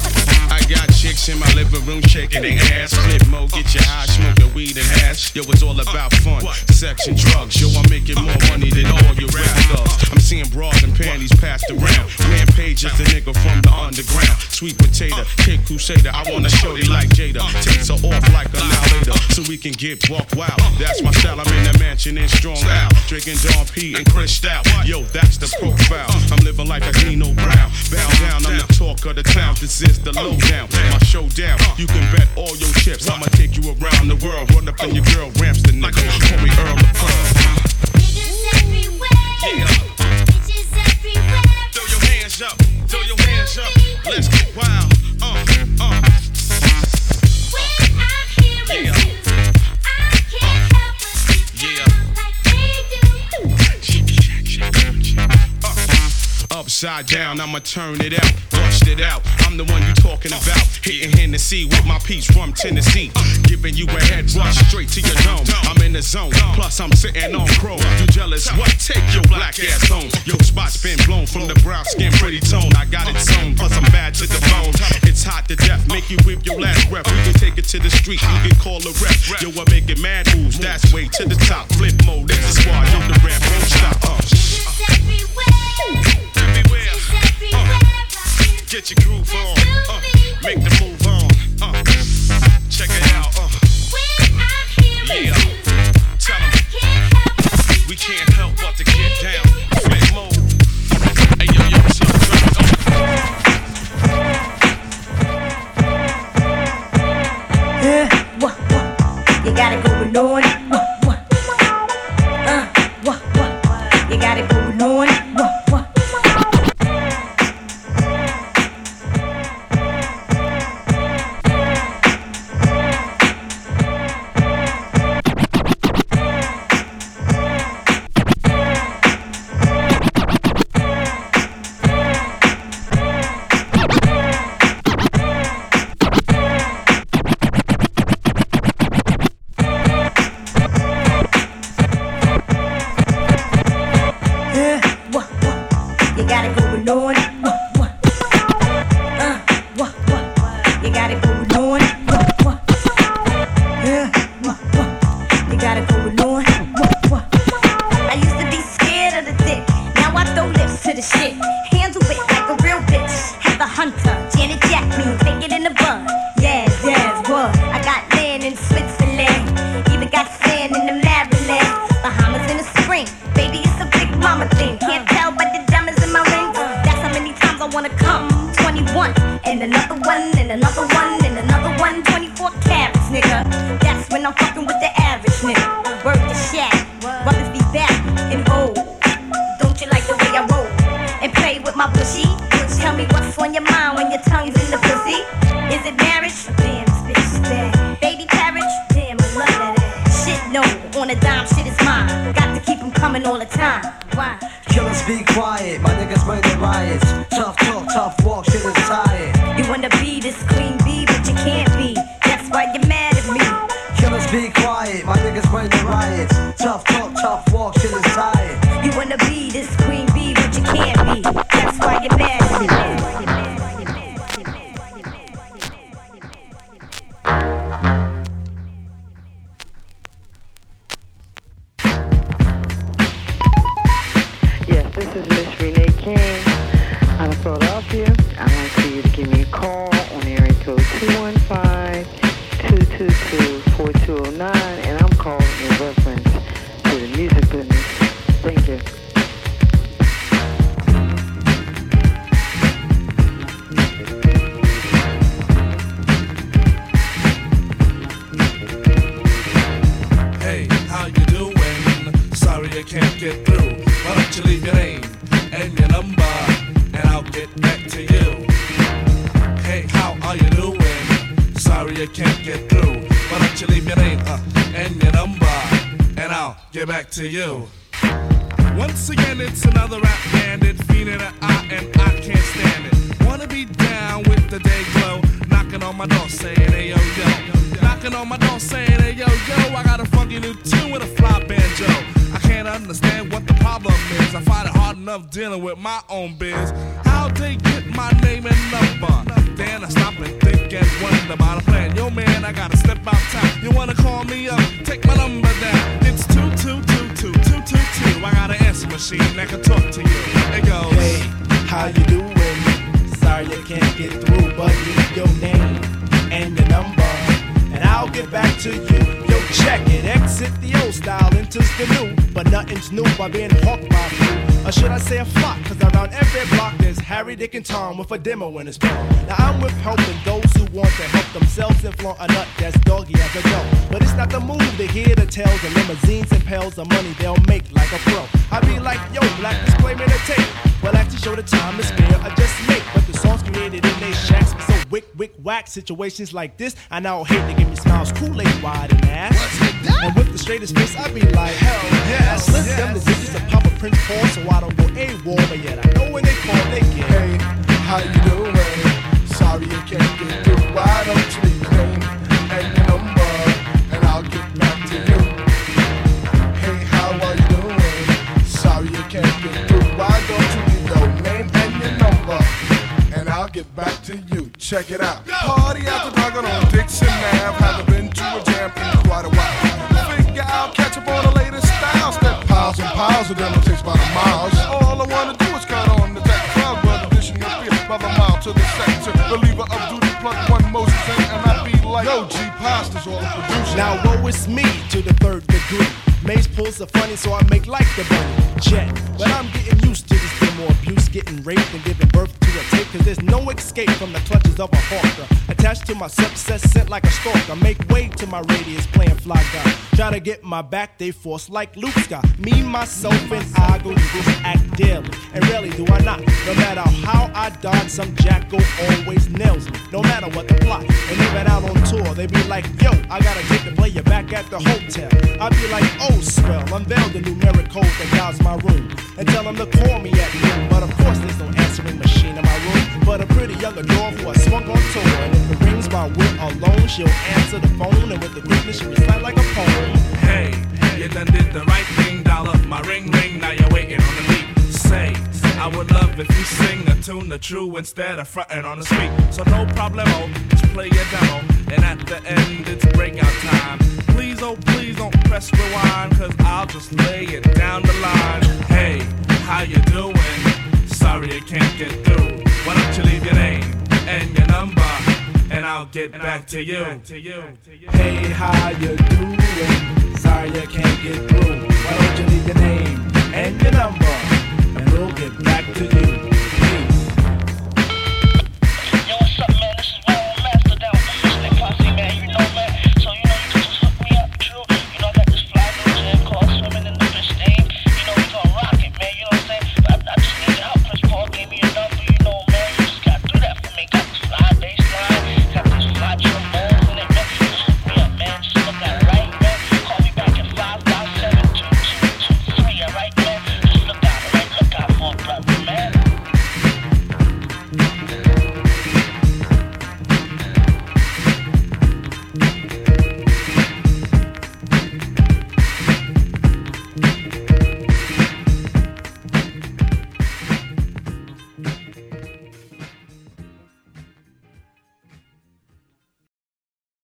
I got chicks in my living room shaking their ass. Flip mode, get you high, smoking weed and hash. Yo, it's all about fun, sex and drugs. Yo, I'm making more money than all your rap thugs. I'm seeing bras and panties passed around. Rampage is the nigga from the underground. Sweet potato, kid crusader. I wanna show you like Jada. Takes her off like a later, so we can get buck wild. That's my style. I'm in the mansion in strong out, drinking Dom P and Chris Cristal. Yo, that's the profile. I'm living like a Nino Brown. Bow down, I'm the talk of the town. This is the lowdown. My showdown. You can bet all your chips. I'ma take you around the world. Run up in your girl, ramps the nigga. Call me Earl of Pearl. Yeah. Bitches everywhere. Throw your hands up, throw your hands up. Let's get wild. Upside down, I'ma turn it out, bust it out. I'm the one you talking about. Hitting Hennessy with my piece from Tennessee. Giving you a head rush straight to your dome. I'm in the zone, plus I'm sitting on chrome. You jealous? What? Take your black ass home. Your spot's been blown from the brown skin, pretty tone. I got it sewn, plus I'm bad to the bone. It's hot to death, make you whip your last breath. We can take it to the street, you can call a rep. Yo, I'm making mad moves, that's way to the top. Flip mode, it's a squad, yo, the rap won't stop. Uh. Everywhere. Uh. Get your groove on. Uh. Make the move on. Uh. Check it out. Uh. Yeah. That's Harry, Dick, and Tom with a demo in his palm. Now I'm with helping those who want to help themselves and flaunt a nut that's doggy as a dog. But it's not the move to hear the tales of limousines and pails of money they'll make like a pro. I be like, yo, black disclaimer to tape. Well, actually show the time to spare, I just make. But the songs created in they shacks be so wick, wick, whack. Situations like this, I now hate to give me smiles, Kool-Aid wide and ass. And with the straightest face, I be like, hell yes. I slip them the digits Prince Paul so I don't go AWOL. But yet I know when they call, they get. Hey, how you doing? Sorry I can't get through. Why don't you leave your name and your number, and I'll get back to you. Hey, how are you doing? Sorry I can't get through. Why don't you leave your name and your number, and I'll get back to you. Check it out. Party after dark on Dixon Ave. Haven't been to a jam in quite a while. Of them it takes by the miles. All I wanna do is cut on the deck club, but addition of fear by the mile to the sector. Believer of duty, plug one Moses in, and I be like, Yo, G Pasta's all the producer. Now woe is me to the third degree. Maze pulls the funny, so I make like the bunny. Jet, but I'm getting used to this demo abuse, getting raped, and giving birth to a tape. Cause there's no escape from the clutches of a hawker. Attached to my success, sent like a stalker. Make way to my radius, playing fly guy. Try to get my back, they force like Luke Scott. Me, myself, and I go through this act daily. And rarely do I not. No matter how I dodge, some jackal always nails me. No matter what the plot. And even out on tour, they be like, yo, I gotta take the player back at the hotel. I be like, oh, swell, unveil the numeric code that guides my room. And tell them to call me at But of course, there's no answering machine in my room. But a pretty young adore who I swung on tour. And if it rings my will alone, she'll answer the phone. And with the quickness, she recite like a poem. Hey, you done did the right thing, dollar. My ring ring, now you're waiting on the beat. Say, I would love if you sing a tune the true instead of fronting on the street. So no problemo, oh, just play your demo. And at the end, it's breakout time. Please, oh please don't press rewind, cause I'll just lay it down the line. Hey, how you doing? Sorry you can't get through. Why don't you leave your name and your number? And I'll get and back, I'll to you. back to you. Hey, how you doing? Sorry you can't get through. Why don't you leave your name and your number? And we'll get back to you.